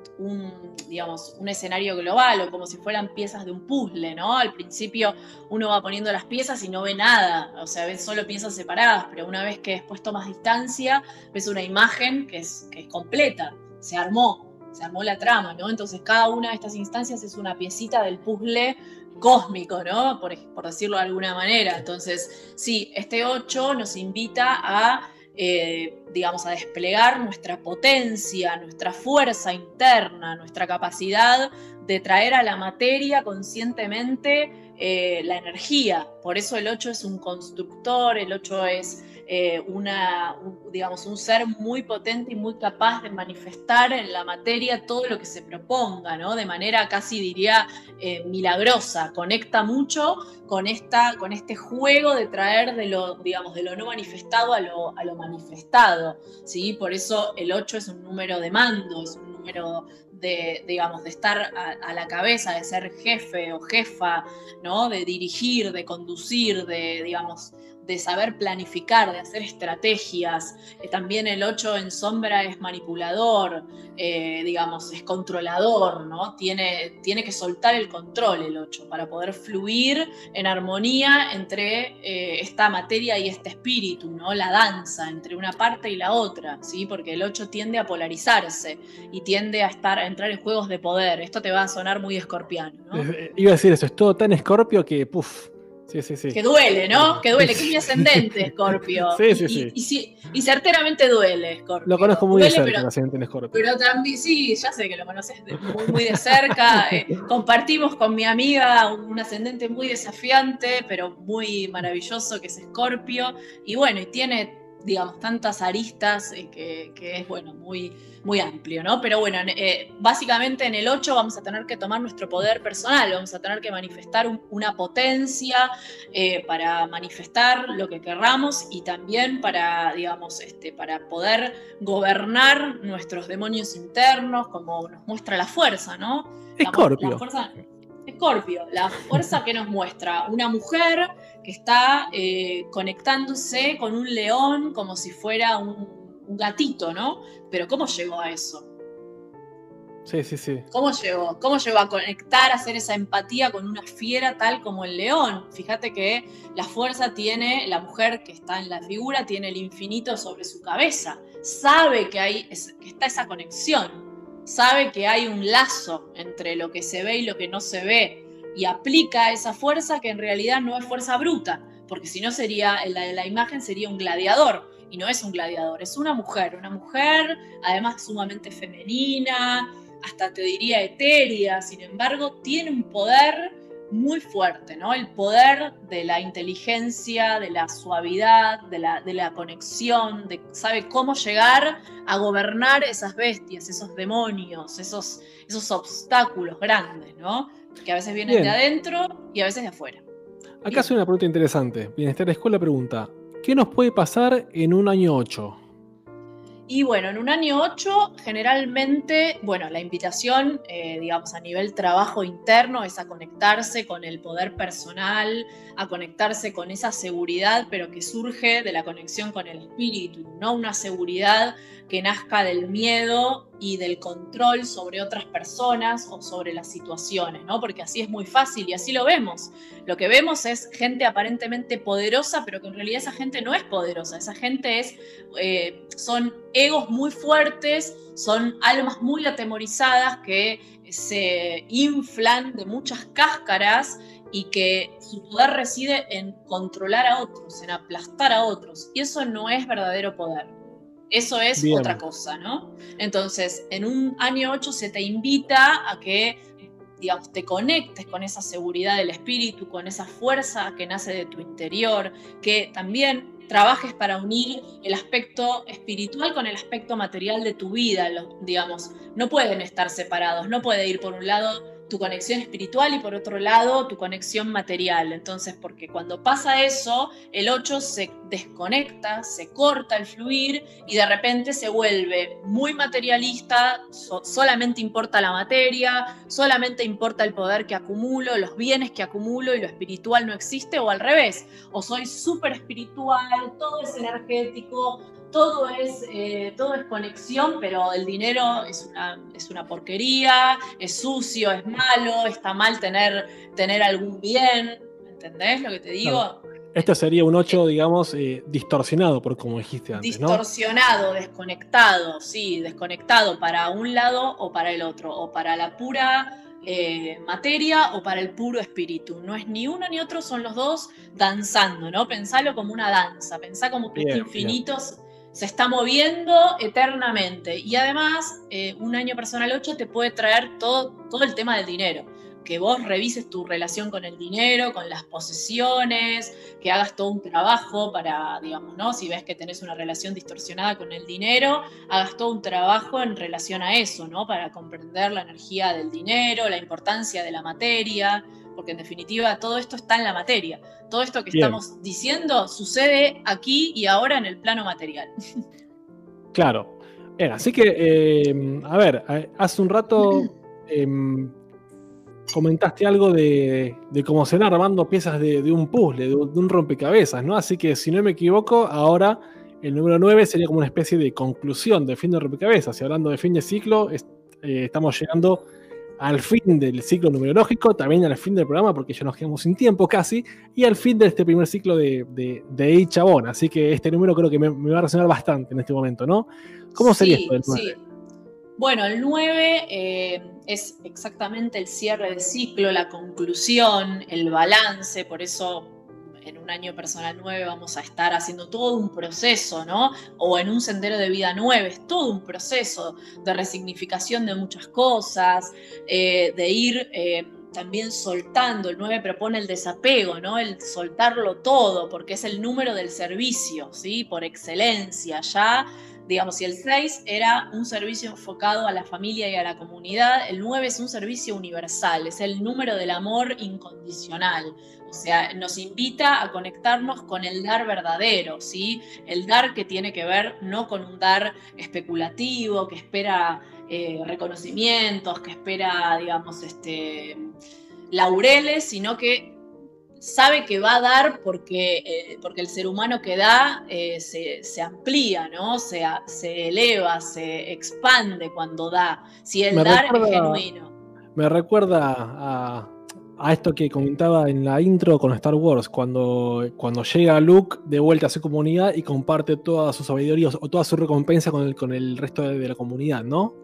digamos, un escenario global, o como si fueran piezas de un puzzle, ¿no? Al principio uno va poniendo las piezas y no ve nada, o sea, ves solo piezas separadas, pero una vez que después tomas distancia, ves una imagen que es, que es completa, se armó se armó la trama, ¿no? Entonces cada una de estas instancias es una piecita del puzzle cósmico, ¿no? Por, decirlo de alguna manera. Entonces, sí, este 8 nos invita a, eh, digamos, a desplegar nuestra potencia, nuestra fuerza interna, nuestra capacidad de traer a la materia conscientemente eh, la energía. Por eso el 8 es un constructor, el 8 es eh, una, un, digamos, un ser muy potente y muy capaz de manifestar en la materia todo lo que se proponga, ¿no? De manera casi diría eh, milagrosa. Conecta mucho con, esta, con este juego de traer de lo, digamos, de lo no manifestado a lo, a lo manifestado. ¿sí? Por eso el 8 es un número de mando, es un número de, digamos, de estar a, a, la cabeza, de ser jefe o jefa, ¿no? De dirigir, de conducir, de, digamos, de saber planificar, de hacer estrategias. Eh, también el 8 en sombra es manipulador, eh, digamos, es controlador, ¿no? Tiene, tiene que soltar el control el 8 para poder fluir en armonía entre eh, esta materia y este espíritu, ¿no? La danza entre una parte y la otra, ¿sí? Porque el 8 tiende a polarizarse y tiende a, estar, a entrar en juegos de poder. Esto te va a sonar muy escorpiano, ¿no? Iba a decir eso, es todo tan escorpio que, puff, Sí, sí, sí. Que duele, ¿no? Que duele, que es mi ascendente, Scorpio. Sí, sí, y, sí. Y, certeramente duele, Scorpio. Lo conozco muy de cerca, el ascendente en Scorpio. Pero también, sí, ya sé que lo conoces muy, muy de cerca. Eh, compartimos con mi amiga un ascendente muy desafiante, pero muy maravilloso, que es Scorpio. Y bueno, y tiene digamos, tantas aristas eh, que, es, bueno, muy, muy amplio, ¿no? Pero bueno, eh, básicamente en el 8 vamos a tener que tomar nuestro poder personal, vamos a tener que manifestar una potencia eh, para manifestar lo que querramos y también para, digamos, este, para poder gobernar nuestros demonios internos, como nos muestra la fuerza, ¿no? Escorpio. Escorpio, la fuerza que nos muestra una mujer que está eh, conectándose con un león como si fuera un, gatito, ¿no? Pero ¿cómo llegó a eso? Sí, sí, sí. ¿Cómo llegó? ¿Cómo llegó a conectar, a hacer esa empatía con una fiera tal como el león? Fíjate que la fuerza tiene, la mujer que está en la figura tiene el infinito sobre su cabeza. Sabe que, hay, que está esa conexión sabe que hay un lazo entre lo que se ve y lo que no se ve y aplica esa fuerza que en realidad no es fuerza bruta, porque si no sería, la, la imagen sería un gladiador y no es un gladiador, es una mujer, una mujer además sumamente femenina, hasta te diría etérea, sin embargo tiene un poder muy fuerte, ¿no? El poder de la inteligencia, de la suavidad, de la, de la conexión, de sabe cómo llegar a gobernar esas bestias, esos demonios, esos, esos obstáculos grandes, ¿no? Que a veces vienen de adentro y a veces de afuera. Acá hace una pregunta interesante. Bienestar Escuela pregunta, ¿qué nos puede pasar en un año 8? Y bueno, en un año 8, generalmente, bueno, la invitación, eh, digamos, a nivel trabajo interno es a conectarse con el poder personal, a conectarse con esa seguridad, pero que surge de la conexión con el espíritu, no una seguridad que nazca del miedo y del control sobre otras personas o sobre las situaciones, ¿no? Porque así es muy fácil y así lo vemos. Lo que vemos es gente aparentemente poderosa, pero que en realidad esa gente no es poderosa. Esa gente es, eh, son egos muy fuertes, son almas muy atemorizadas que se inflan de muchas cáscaras y que su poder reside en controlar a otros, en aplastar a otros. Y eso no es verdadero poder. Eso es otra cosa, ¿no? Entonces, en un año 8 se te invita a que, digamos, te conectes con esa seguridad del espíritu, con esa fuerza que nace de tu interior, que también trabajes para unir el aspecto espiritual con el aspecto material de tu vida, digamos, no pueden estar separados, no puede ir por un lado tu conexión espiritual y por otro lado tu conexión material. Entonces, porque cuando pasa eso, el 8 se desconecta, se corta el fluir y de repente se vuelve muy materialista, solamente importa la materia, solamente importa el poder que acumulo, los bienes que acumulo y lo espiritual no existe o al revés, o soy súper espiritual, todo es energético, todo es, eh, todo es conexión, pero el dinero es una, es una porquería, es sucio, es malo, está mal tener, tener algún bien. ¿Entendés lo que te digo? Esto sería un 8, digamos, eh, distorsionado, por como dijiste antes, distorsionado, desconectado, sí, desconectado para un lado o para el otro, o para la pura eh, materia o para el puro espíritu. No es ni uno ni otro, son los dos danzando, ¿no? Pensalo como una danza, pensá como que este infinitos se está moviendo eternamente. Y además, eh, un año personal 8 te puede traer todo, todo el tema del dinero. Que vos revises tu relación con el dinero, con las posesiones, que hagas todo un trabajo para, digamos, ¿no? Si ves que tenés una relación distorsionada con el dinero, hagas todo un trabajo en relación a eso, ¿no? Para comprender la energía del dinero, la importancia de la materia, porque en definitiva todo esto está en la materia. Todo esto que estamos diciendo sucede aquí y ahora en el plano material. Claro. así que, eh, a ver, hace un rato em, comentaste algo de, de cómo se van armando piezas de, de un puzzle, de, un- de un rompecabezas, ¿no? Así que si no me equivoco, ahora el número 9 sería como una especie de conclusión del fin del rompecabezas. Y hablando de fin de ciclo, es- eh, estamos llegando al fin del ciclo numerológico, también al fin del programa, porque ya nos quedamos sin tiempo casi, y al fin de este primer ciclo de, de, de Chabón. Así que este número creo que me, me va a resonar bastante en este momento, ¿no? ¿Cómo sería Sí, esto del 9? sí. Bueno, el 9 eh, es exactamente el cierre del ciclo, la conclusión, el balance, por eso en un año personal 9 vamos a estar haciendo todo un proceso, ¿no? O en un sendero de vida 9, es todo un proceso de resignificación de muchas cosas, eh, de ir eh, también soltando. El 9 propone el desapego, ¿no? El soltarlo todo, porque es el número del servicio, ¿sí? Por excelencia, ya digamos, si el 6 era un servicio enfocado a la familia y a la comunidad, el 9 es un servicio universal, es el número del amor incondicional. O sea, nos invita a conectarnos con el dar verdadero, ¿sí? El dar que tiene que ver no con un dar especulativo, que espera eh, reconocimientos, que espera, digamos, este, laureles, sino que sabe que va a dar porque, eh, porque el ser humano que da eh, se, se amplía, ¿no? Se, se eleva, se expande cuando da. Si el Me dar recuerda- es genuino. Me recuerda a, a esto que comentaba en la intro con Star Wars, cuando, cuando llega Luke de vuelta a su comunidad y comparte toda su sabiduría o toda su recompensa con el, con el resto de, la comunidad, ¿no?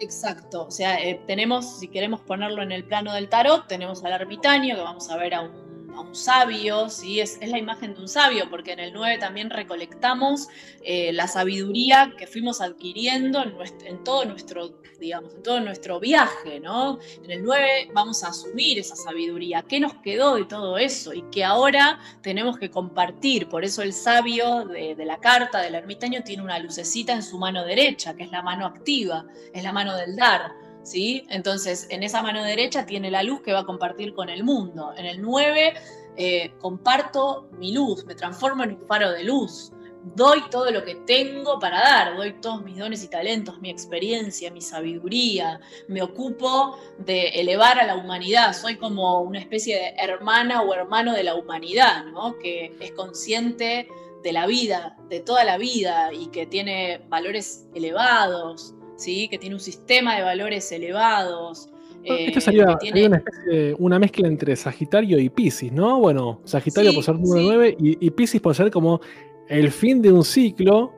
Exacto. O sea, eh, tenemos, si queremos ponerlo en el plano del tarot, tenemos al ermitaño, que vamos a ver a un, a un sabio, ¿sí? Es, es la imagen de un sabio, porque en el 9 también recolectamos eh, la sabiduría que fuimos adquiriendo en todo nuestro, digamos, en todo nuestro viaje, ¿no? En el 9 vamos a asumir esa sabiduría. ¿Qué nos quedó de todo eso? Y que ahora tenemos que compartir. Por eso el sabio de, la carta del ermitaño tiene una lucecita en su mano derecha, que es la mano activa, es la mano del dar. ¿Sí? Entonces, en esa mano derecha tiene la luz que va a compartir con el mundo. En el 9 eh, comparto mi luz, me transformo en un faro de luz. Doy todo lo que tengo para dar, doy todos mis dones y talentos, mi experiencia, mi sabiduría, me ocupo de elevar a la humanidad, soy como una especie de hermana o hermano de la humanidad, ¿no? que es consciente de la vida, de toda la vida y que tiene valores elevados, ¿sí? que tiene un sistema de valores elevados. eh, Esto sería, tiene- una, especie de- una mezcla entre Sagitario y Pisces, ¿no? Bueno, Sagitario Sí, por ser número sí. 9 y, y Pisces por ser como el fin de un ciclo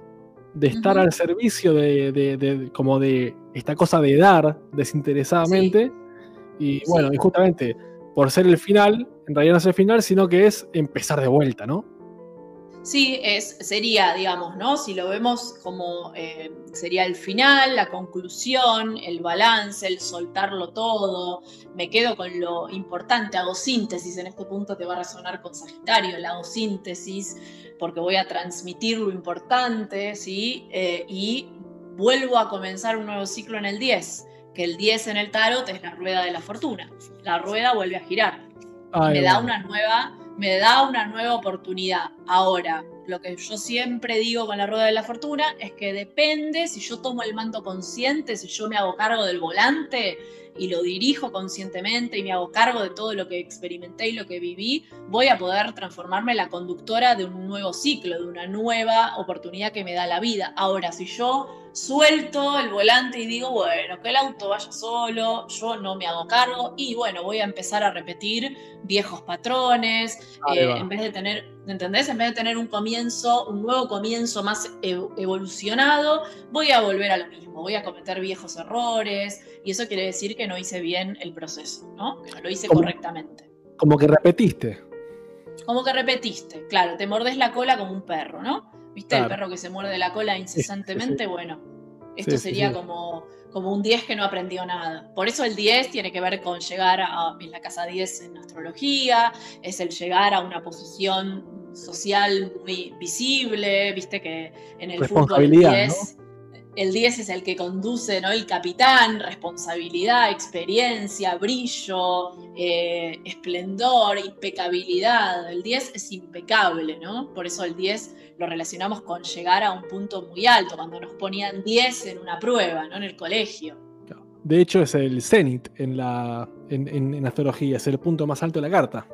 de estar al servicio de, de- de- como de esta cosa de dar desinteresadamente. Y Sí. bueno, y justamente por ser el final, en realidad no es el final, sino que es empezar de vuelta, ¿no? Sí, es, sería, digamos, ¿no? Si lo vemos como eh, sería el final, la conclusión, el balance, el soltarlo todo, me quedo con lo importante, hago síntesis, en este punto te va a resonar con Sagitario, la hago síntesis porque voy a transmitir lo importante, ¿sí? Eh, y vuelvo a comenzar un nuevo ciclo en el 10, que el 10 en el tarot es la rueda de la fortuna, la rueda vuelve a girar Ay, me da bueno. una nueva me da una nueva oportunidad. Ahora, lo que yo siempre digo con la rueda de la fortuna es que depende si yo tomo el mando consciente, si yo me hago cargo del volante y lo dirijo conscientemente y me hago cargo de todo lo que experimenté y lo que viví, voy a poder transformarme en la conductora de un nuevo ciclo, de una nueva oportunidad que me da la vida. Ahora, si yo suelto el volante y digo, bueno, que el auto vaya solo, yo no me hago cargo y bueno, voy a empezar a repetir viejos patrones, eh, en vez de tener, ¿entendés? En vez de tener un comienzo, un nuevo comienzo más ev- evolucionado, voy a volver a lo mismo, voy a cometer viejos errores y eso quiere decir que no hice bien el proceso, ¿no? No lo hice correctamente. Como que repetiste. Como que repetiste, claro, te mordés la cola como un perro, ¿no? ¿Viste el perro que se muerde la cola incesantemente? Bueno, esto Sí, sería como, como un 10 que no aprendió nada. Por eso el 10 tiene que ver con llegar a es la casa 10 en astrología, es el llegar a una posición social muy visible, viste que en el fútbol el Responsabilidad, 10, el 10 es el que conduce, ¿no? El capitán, responsabilidad, experiencia, brillo, eh, esplendor, impecabilidad. El 10 es impecable, ¿no? Por eso el 10 lo relacionamos con llegar a un punto muy alto, cuando nos ponían 10 en una prueba, ¿no? En el colegio. De hecho, es el cenit en la en, en- en astrología, es el punto más alto de la carta.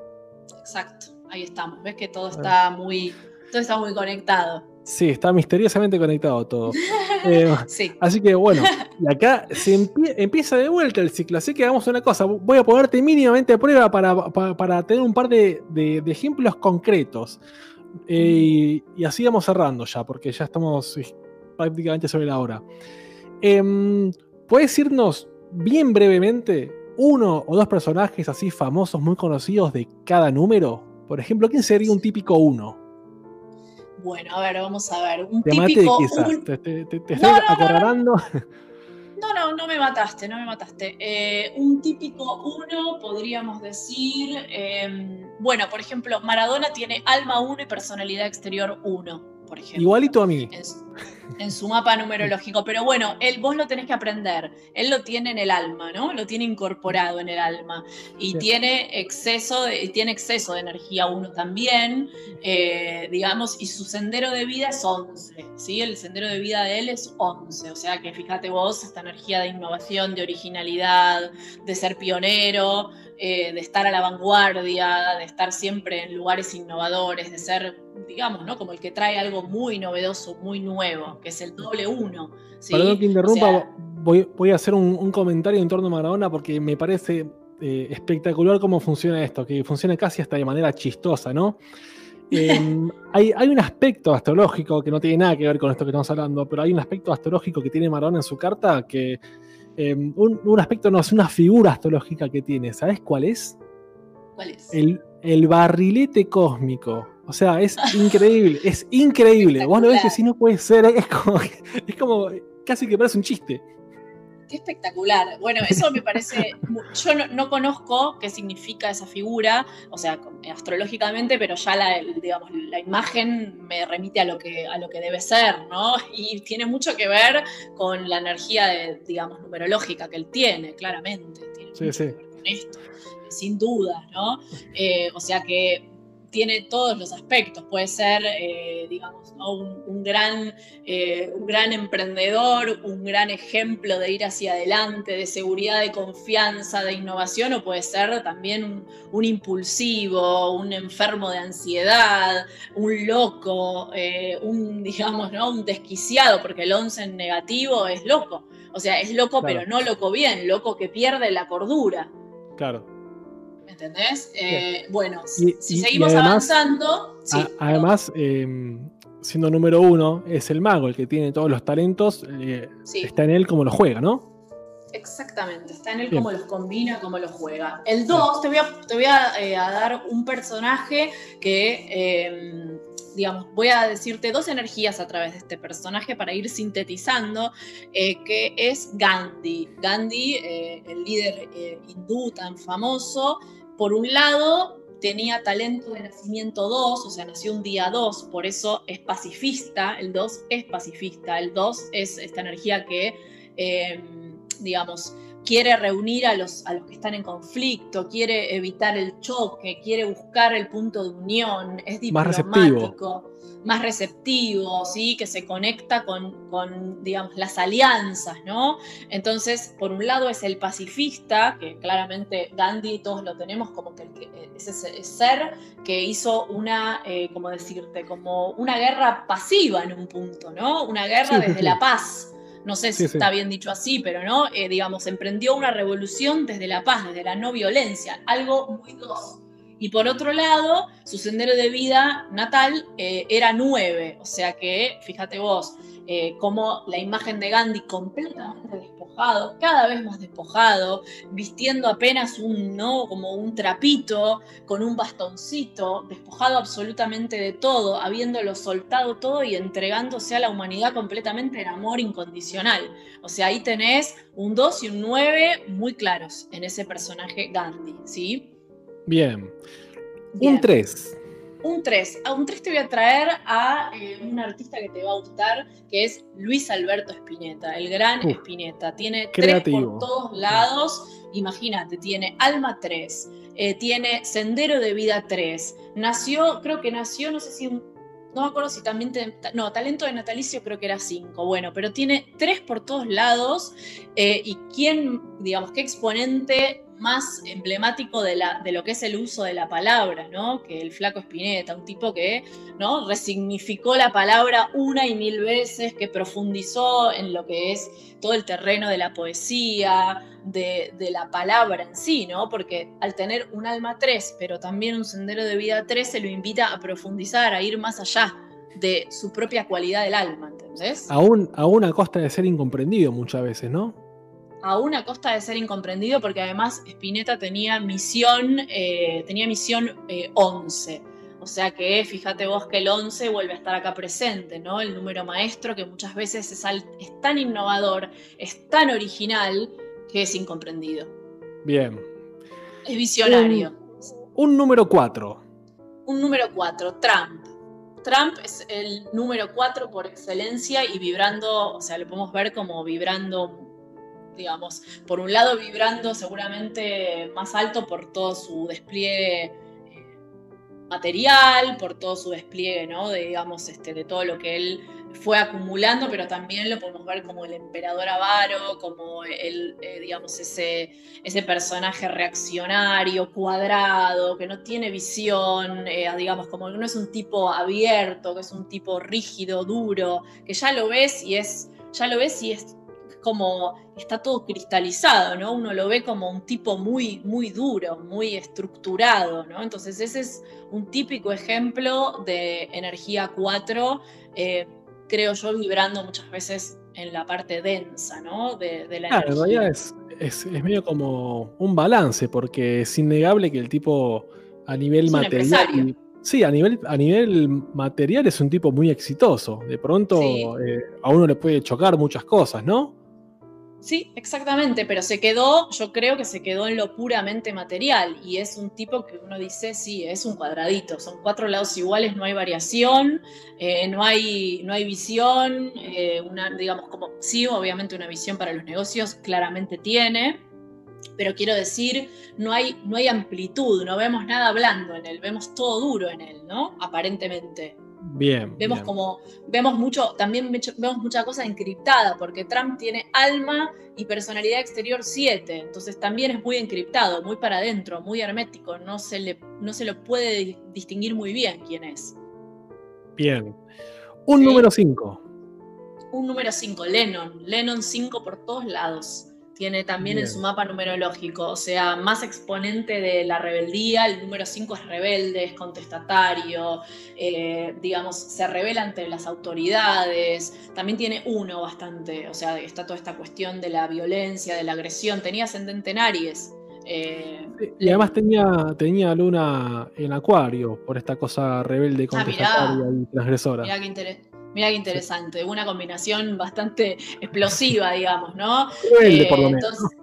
Exacto, ahí estamos. Ves que todo está muy, todo está muy conectado. Sí, está misteriosamente conectado todo. Eh, Sí. así que bueno, y acá se empie- empieza de vuelta el ciclo. Así que hagamos una cosa. Voy a ponerte mínimamente a prueba para, para- para tener un par de, de- de ejemplos concretos. Eh, y así vamos cerrando ya, porque ya estamos eh, prácticamente sobre la hora. Em, ¿Puedes irnos bien brevemente uno o dos personajes así famosos, muy conocidos de cada número? Por ejemplo, ¿quién sería un típico uno? Bueno, a ver, vamos a ver. Un Te típico. quizás. un- Te, te- te- te No, estoy no, no, no. No, no, me mataste, no me mataste. Eh, un típico uno, podríamos decir. eh, bueno, por ejemplo, Maradona tiene alma 1 y personalidad exterior 1, por ejemplo. Igualito a mí. en su, en su mapa numerológico. Pero bueno, él, vos lo tenés que aprender. Él lo tiene en el alma, ¿no? Lo tiene incorporado en el alma. Y tiene exceso, de, tiene exceso de energía uno también, eh, digamos, y su sendero de vida es 11, ¿sí? El sendero de vida de él es 11. O sea que fíjate vos, esta energía de innovación, de originalidad, de ser pionero, eh, de estar a la vanguardia, de estar siempre en lugares innovadores, de ser, digamos, ¿no? Como el que trae algo muy novedoso, muy nuevo, que es el doble uno. ¿sí? Perdón que O interrumpa, sea, voy, voy a hacer un, un comentario en torno a Maradona porque me parece eh, espectacular cómo funciona esto, que funciona casi hasta de manera chistosa, ¿no? Em, hay, hay un aspecto astrológico que no tiene nada que ver con esto que estamos hablando, pero hay un aspecto astrológico que tiene Maradona en su carta que. Em, un, un aspecto, no, es una figura astrológica que tiene. ¿Sabes cuál es? ¿Cuál es? El, el barrilete cósmico. O sea, es increíble, es increíble. Vos lo ves que si no puede ser, es como, es como casi que parece un chiste. Qué espectacular. Bueno, eso me parece. Yo no, no conozco qué significa esa figura, o sea, con- astrológicamente, pero ya la, digamos, la imagen me remite a lo, que, a lo que debe ser, ¿no? Y tiene mucho que ver con la energía, de, digamos, numerológica que él tiene, claramente. Tiene Sí, mucho sí. que ver con esto, sin duda, ¿no? Eh, o sea que tiene todos los aspectos. Puede ser, eh, digamos, ¿no? un, un gran, eh, un gran emprendedor, un gran ejemplo de ir hacia adelante, de seguridad, de confianza, de innovación, o puede ser también un, un impulsivo, un enfermo de ansiedad, un loco, eh, un, digamos, ¿no? un desquiciado, porque el 11 en negativo es loco. O sea, es loco, Claro. pero no loco bien, loco que pierde la cordura. Claro. ¿Me entendés? Eh, bueno, Y- si y- y seguimos además- avanzando. sí, A- además, eh, siendo número uno, es el mago el que tiene todos los talentos. eh, sí, Está en él como lo juega, ¿no? exactamente. Está en él Bien. cómo los combina, cómo los juega. El 2, te voy a, te voy a, eh, a dar un personaje que, eh, digamos, voy a decirte dos energías a través de este personaje para ir sintetizando, eh, que es Gandhi. Gandhi, el líder hindú tan famoso, por un lado tenía talento de nacimiento 2, o sea, nació un día 2, por eso es pacifista, el 2 es pacifista, el 2 es esta energía que, eh, digamos, quiere reunir a los, a los que están en conflicto, quiere evitar el choque, quiere buscar el punto de unión, es Más diplomático, más receptivo, ¿sí? que se conecta con, con, digamos, las alianzas, ¿no? Entonces, por un lado es el pacifista, que claramente Gandhi todos lo tenemos como que, que- es ese ser que hizo una, eh, como decirte, como una guerra pasiva en un punto, ¿no? Una guerra sí, desde sí. la paz. No sé si Sí, sí. está bien dicho así, pero no, Eh, digamos, emprendió una revolución desde la paz, desde la no violencia, algo muy dos. Y por otro lado, su sendero de vida natal eh, era nueve, o sea que, fíjate vos, eh, como la imagen de Gandhi completamente despojado, cada vez más despojado, vistiendo apenas un, ¿no? Como un trapito, con un bastoncito, despojado absolutamente de todo, habiéndolo soltado todo y entregándose a la humanidad completamente en amor incondicional. O sea, ahí tenés un 2 y un 9 muy claros en ese personaje Gandhi, ¿sí? Bien. Bien. Un 3. Un 3. A un 3 te voy a traer a eh, un artista que te va a gustar, que es Luis Alberto Spinetta, el gran Uf, Spinetta. Tiene 3 creativo. por todos lados. Imagínate, tiene Alma 3, eh, tiene Sendero de Vida 3. Nació, creo que nació, no sé si un no me acuerdo si también, te- no, talento de natalicio creo que era 5, bueno, pero tiene 3 por todos lados eh, y quién, digamos, qué exponente más emblemático de, lo que es el uso de la palabra, ¿no? Que el flaco Spinetta, un tipo que. Resignificó la palabra una y mil veces, que profundizó en lo que es todo el terreno de la poesía, de, la palabra en sí, ¿no? Porque al tener un alma 3, pero también un sendero de vida 3, se lo invita a profundizar, a ir más allá de su propia cualidad del alma, ¿entendés? Aún, aún a costa de ser incomprendido muchas veces, ¿no? A una costa de ser incomprendido, porque además Spinetta tenía misión, eh, tenía misión eh, 11. O sea que fíjate vos que el 11 vuelve a estar acá presente, ¿no? El número maestro que muchas veces es, al- es tan innovador, es tan original, que es incomprendido. Bien. Es visionario. Un número 4. Un número 4, Trump. Trump es el número 4 por excelencia y vibrando, o sea, lo podemos ver como vibrando, digamos, por un lado vibrando seguramente más alto por todo su despliegue eh, material, por todo su despliegue, ¿no? De, digamos, este, de todo lo que él fue acumulando, pero también lo podemos ver como el emperador avaro, como el, eh, digamos, ese, ese personaje reaccionario, cuadrado, que no tiene visión, eh, digamos, como que no es un tipo abierto, que es un tipo rígido, duro, que ya lo ves y es, ya lo ves y es como está todo cristalizado, ¿no? Uno lo ve como un tipo muy, muy duro, muy estructurado, ¿no? Entonces ese es un típico ejemplo de energía 4, eh, creo yo, vibrando muchas veces en la parte densa, ¿no? De, de la Claro, en energía. realidad es, es, es medio como un balance, porque es innegable que el tipo a nivel Es material. sí, a nivel, a nivel material es un tipo muy exitoso. De pronto Sí. eh, a uno le puede chocar muchas cosas, ¿no? Sí, exactamente, pero se quedó, yo creo que se quedó en lo puramente material y es un tipo que uno dice, sí, es un cuadradito, son cuatro lados iguales, no hay variación, eh, no, hay, no hay visión, eh, una, digamos, como sí, obviamente una visión para los negocios claramente tiene, pero quiero decir, no hay, no hay amplitud, no vemos nada blando en él, vemos todo duro en él, ¿no? Aparentemente. Bien. Vemos bien. como, vemos mucho, también vemos mucha cosa encriptada, porque Trump tiene alma y personalidad exterior 7, entonces también es muy encriptado, muy para adentro, muy hermético, no se, le, no se lo puede di- distinguir muy bien quién es. Bien. Un Sí. número 5. Un número 5, Lennon, Lennon 5 por todos lados. Tiene también en su mapa numerológico, o sea, más exponente de la rebeldía, el número 5 es rebelde, es contestatario, eh, digamos, se revela ante las autoridades, también tiene uno bastante, o sea, está toda esta cuestión de la violencia, de la agresión, tenía ascendente en Aries. eh, Y además tenía, tenía luna en acuario por esta cosa rebelde, Ah, mirá. contestataria y transgresora. Mirá qué, inter- mirá qué interesante, una combinación bastante explosiva, digamos, ¿no? Eh, por lo menos. entonces,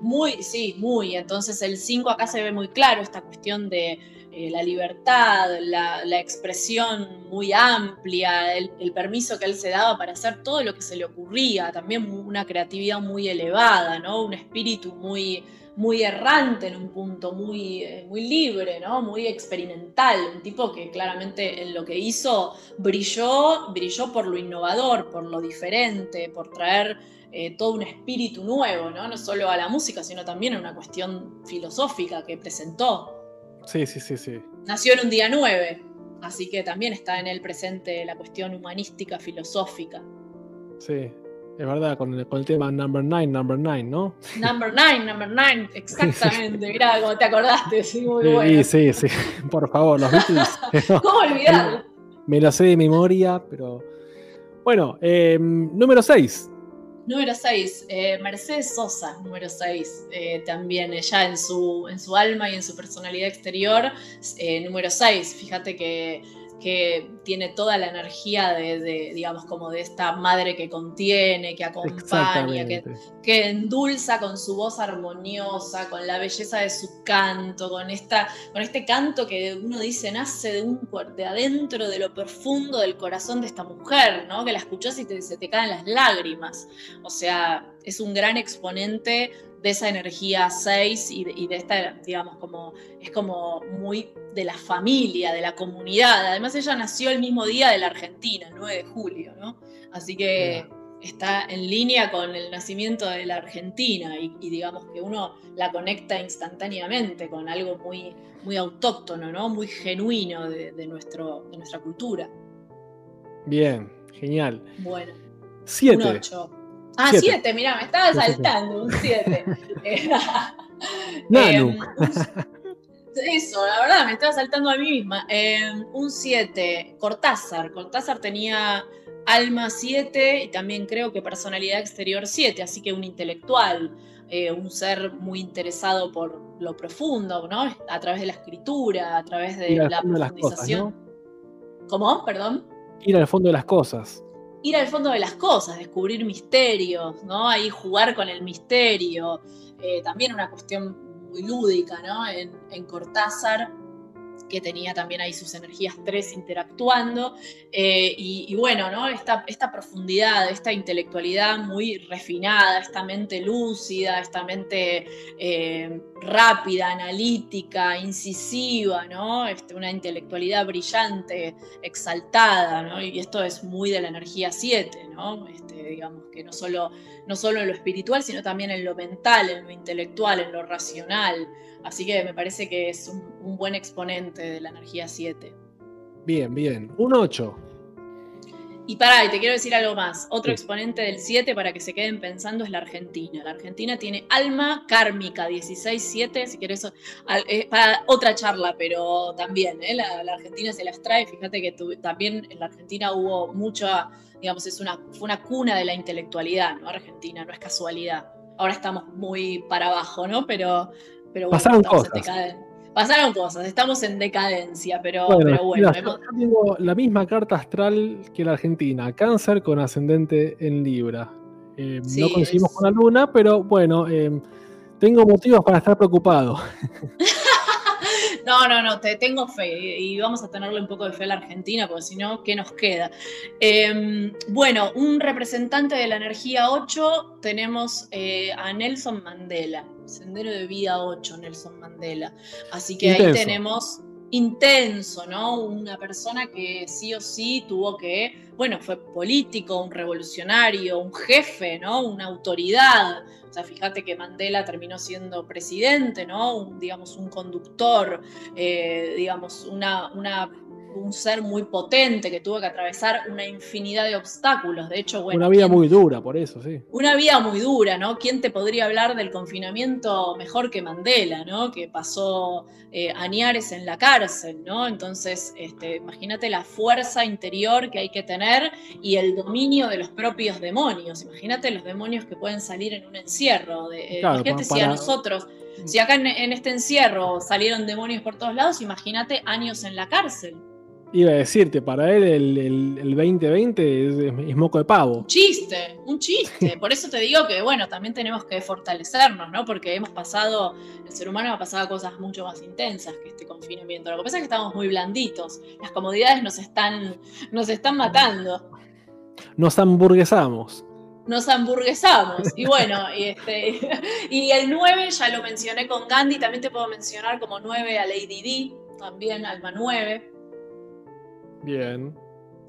muy, sí, muy. Entonces el 5 acá se ve muy claro esta cuestión de eh, la libertad, la, la expresión muy amplia, el, el permiso que él se daba para hacer todo lo que se le ocurría, también una creatividad muy elevada, ¿no? Un espíritu muy, muy errante en un punto, muy, eh, muy libre, ¿no? Muy experimental, un tipo que claramente en lo que hizo brilló, brilló por lo innovador, por lo diferente, por traer eh, todo un espíritu nuevo, ¿no? No solo a la música, sino también a una cuestión filosófica que presentó. Sí, sí, sí, sí. Nació en un día 9, así que también está en el presente la cuestión humanística, filosófica. Sí. Es verdad, con el, con el tema number 9, number 9, ¿no? Number 9, number 9, exactamente, mirá cómo te acordaste, sí, muy Sí, bueno. sí, sí. Por favor, los Beatles. ¿Cómo olvidarlo? me lo sé de memoria, pero. Bueno, eh, número 6. Número 6, Mercedes Sosa, número 6, también ella en su, en su alma y en su personalidad exterior, eh, número 6, fíjate que, que tiene toda la energía de, de, digamos, como de esta madre que contiene, que acompaña, que, que endulza con su voz armoniosa, con la belleza de su canto, con, esta, con este canto que uno dice nace de, un, de adentro, de lo profundo del corazón de esta mujer, ¿no? Que la escuchás y te- se te caen las lágrimas. O sea, es un gran exponente de esa energía 6 y de, y de esta, digamos, como es como muy de la familia, de la comunidad. Además, ella nació el mismo día de la Argentina, el 9 de julio, ¿no? Así que está en línea con el nacimiento de la Argentina y, y digamos que uno la conecta instantáneamente con algo muy, muy autóctono, ¿no? Muy genuino de, de nuestro, de nuestra cultura. Bien, genial. Bueno, un 7. 8. Ah, Siete. 7, mira, me estaba saltando, un 7. Nanu. eso, la verdad, me estaba saltando a mí misma. Eh, un 7, Cortázar. Cortázar tenía alma 7 y también creo que personalidad exterior 7, así que un intelectual, eh, un ser muy interesado por lo profundo, ¿no? A través de la escritura, a través de la cosas, profundización. ¿Cómo? Perdón. Ir al fondo de las cosas. Ir al fondo de las cosas, descubrir misterios, ¿no? Ahí jugar con el misterio. Eh, también una cuestión muy lúdica, ¿no? En, Cortázar, que tenía también ahí sus energías tres interactuando. Eh, y, bueno, ¿no? Esta, esta profundidad, esta intelectualidad muy refinada, esta mente lúcida, esta mente eh, rápida, analítica, incisiva, ¿no? Este, una intelectualidad brillante, exaltada, ¿no? Y esto es muy de la energía 7, ¿no? Este, digamos que no solo, no solo en lo espiritual, sino también en lo mental, en lo intelectual, en lo racional. Así que me parece que es un, un buen exponente de la energía 7. Bien, bien. Un 8. Y pará, y te quiero decir algo más. Otro exponente del 7 para que se queden pensando es la Argentina. La Argentina tiene alma kármica 16-7, si querés, para otra charla, pero también, ¿eh? la, la Argentina se las trae. Fíjate que tu- también en la Argentina hubo mucha, digamos, es una, fue una cuna de la intelectualidad, ¿no? Argentina, no es casualidad. Ahora estamos muy para abajo, ¿no? Pero, pero bueno, Pasaron estamos en cosas. Pasaron cosas, estamos en decadencia, pero Bueno, pero bueno mira, hemos- yo tengo la misma carta astral que la Argentina. Cáncer con ascendente en Libra. Eh, Sí, no coincidimos es- con la luna, pero bueno, eh, tengo motivos para estar preocupado. No, no, no, te tengo fe y vamos a tenerle un poco de fe a la Argentina, porque si no, ¿qué nos queda? Eh, bueno, un representante de la energía 8 tenemos eh, a Nelson Mandela, Sendero de Vida 8, Nelson Mandela. Así que ahí tenemos intenso, ¿no? Una persona que sí o sí tuvo que, bueno, fue político, un revolucionario, un jefe, ¿no? Una autoridad. O sea, fíjate que Mandela terminó siendo presidente, ¿no? Un, digamos, un conductor, eh, digamos, una, una- un ser muy potente que tuvo que atravesar una infinidad de obstáculos. De hecho, bueno, Una vida ¿quién- muy dura, por eso, sí. una vida muy dura, ¿no? ¿Quién te podría hablar del confinamiento mejor que Mandela, ¿no? Que pasó eh, añares en la cárcel, ¿no? Entonces, este, imagínate la fuerza interior que hay que tener y el dominio de los propios demonios. Imagínate los demonios que pueden salir en un encierro. De, eh, Claro, imagínate si a nosotros, si acá en, en este encierro salieron demonios por todos lados, imagínate años en la cárcel. Iba a decirte, para él el, el- el 2020 es, es moco de pavo. Un chiste, un chiste. Por eso te digo que, bueno, también tenemos que fortalecernos, ¿no? Porque hemos pasado, el ser humano ha pasado cosas mucho más intensas que este confinamiento. Lo que pasa es que estamos muy blanditos. Las comodidades nos están, nos están matando. Nos hamburguesamos. Nos hamburguesamos. Y bueno, y, este, y el 9 ya lo mencioné con Gandhi, también te puedo mencionar como 9 a Lady D, también Alma 9. Bien.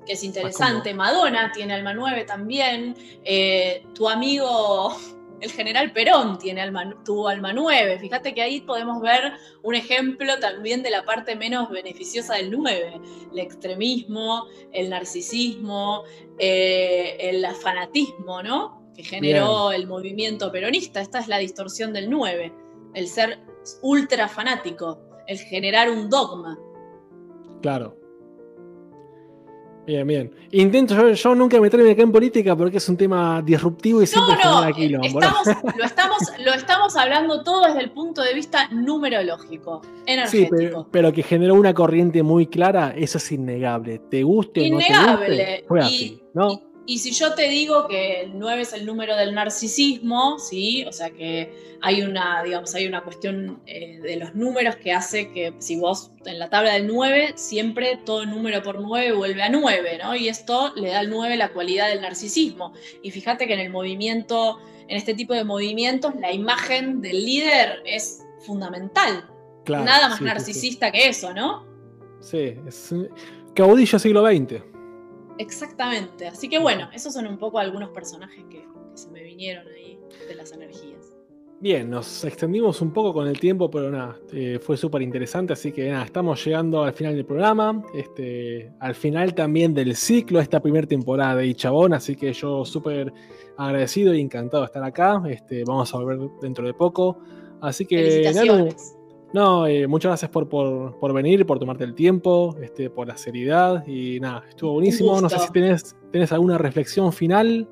que es interesante. Madonna tiene alma 9 también. Eh, tu amigo, el general Perón, tiene alma, tuvo alma 9. Fíjate que ahí podemos ver un ejemplo también de la parte menos beneficiosa del 9. El extremismo, el narcisismo, eh, el fanatismo, ¿no? Que generó el movimiento peronista. Esta es la distorsión del 9. El ser ultra fanático, el generar un dogma. Claro. Bien, bien. Intento yo, yo nunca meterme acá en política porque es un tema disruptivo y siempre No, quilombo, ¿no? estamos, lo, estamos, lo estamos hablando todo desde el punto de vista numerológico, Sí, energético. pero, pero que generó una corriente muy clara, eso es innegable. Te guste o no te Innegable. guste, fue Y- así, ¿no? Y si yo te digo que el 9 es el número del narcisismo, ¿sí? O sea que hay una, digamos, hay una cuestión eh, de los números que hace que si vos en la tabla del 9, siempre todo número por 9 vuelve a 9, ¿no? Y esto le da al 9 la cualidad del narcisismo. Y fíjate que en el movimiento, en este tipo de movimientos, la imagen del líder es fundamental. Claro, Nada más sí, sí, sí. narcisista que eso, ¿no? Sí, es caudillo siglo XX. Exactamente. Así que bueno, esos son un poco algunos personajes que, que se me vinieron ahí de las energías. Bien, nos extendimos un poco con el tiempo, pero nada, eh, fue súper interesante, así que nada, estamos llegando al final del programa, este, al final también del ciclo, esta primera temporada de Ichabón, así que yo súper agradecido y encantado de estar acá, este, vamos a volver dentro de poco, así que Felicitaciones. No, eh, muchas gracias por, por, por venir, por tomarte el tiempo, este, por la seriedad y nada, estuvo buenísimo, no sé si tenés, tenés alguna reflexión final,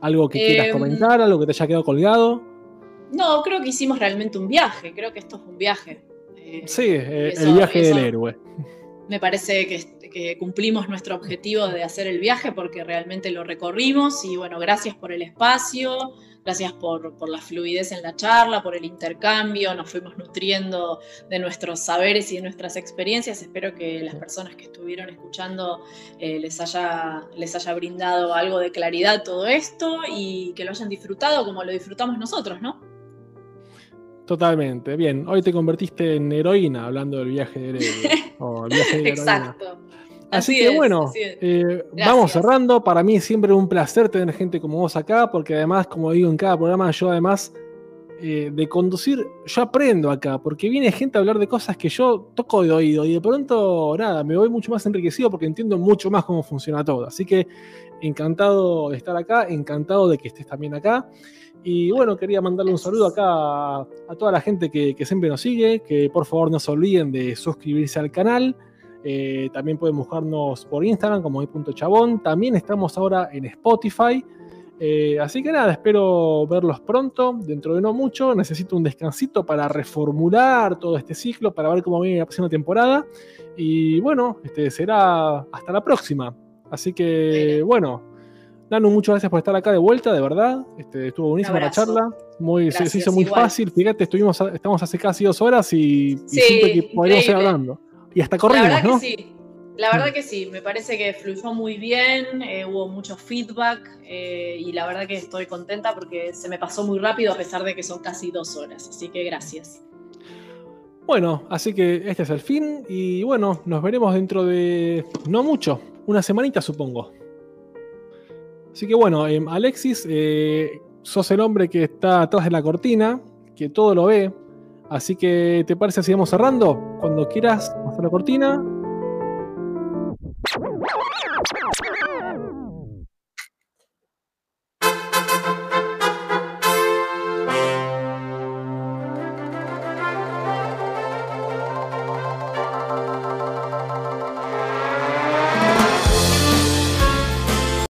algo que quieras Em, comentar, algo que te haya quedado colgado. No, creo que hicimos realmente un viaje, creo que esto fue un viaje. Eh, Sí, eh, eso- el viaje del héroe. Me parece que, que cumplimos nuestro objetivo de hacer el viaje porque realmente lo recorrimos y bueno, gracias por el espacio, gracias por, por la fluidez en la charla, por el intercambio, nos fuimos nutriendo de nuestros saberes y de nuestras experiencias. Espero que las personas que estuvieron escuchando eh, les, haya, les haya brindado algo de claridad todo esto y que lo hayan disfrutado como lo disfrutamos nosotros, ¿no? Totalmente. Bien, hoy te convertiste en heroína hablando del viaje del héroe. o el viaje de la heroína. Así, que bueno, así eh, vamos cerrando. Para mí es siempre un placer tener gente como vos acá, porque además, como digo en cada programa, yo además eh, de conducir, yo aprendo acá, porque viene gente a hablar de cosas que yo toco de oído y de pronto, nada, me voy mucho más enriquecido porque entiendo mucho más cómo funciona todo. Así que encantado de estar acá, encantado de que estés también acá. Y bueno, quería mandarle un saludo acá a, a toda la gente que, que siempre nos sigue, que por favor no se olviden de suscribirse al canal. Eh, también pueden buscarnos por Instagram como chabón. También estamos ahora en Spotify. Eh, así que nada, espero verlos pronto, dentro de no mucho. Necesito un descansito para reformular todo este ciclo, para ver cómo viene la próxima temporada. Y bueno, este será hasta la próxima. Así que bueno, Nanu, muchas gracias por estar acá de vuelta, de verdad. Este, estuvo buenísima la charla. Muy, se- se, Gracias, hizo muy igual. fácil. Fíjate, estuvimos, estamos hace casi dos horas y, y Sí, siento que podríamos increíble. hablando. Y hasta La corrimos, verdad ¿no? que sí. La verdad que sí, me parece que fluyó muy bien, eh, hubo mucho feedback eh, y la verdad que estoy contenta porque se me pasó muy rápido a pesar de que son casi dos horas, así que gracias. Bueno, así que este es el fin y bueno, nos veremos dentro de no mucho, una semanita supongo. Así que bueno, em, Alexis, eh, sos el hombre que está atrás de la cortina, que todo lo ve. Así que, ¿te parece si vamos cerrando? Cuando quieras, hacer la cortina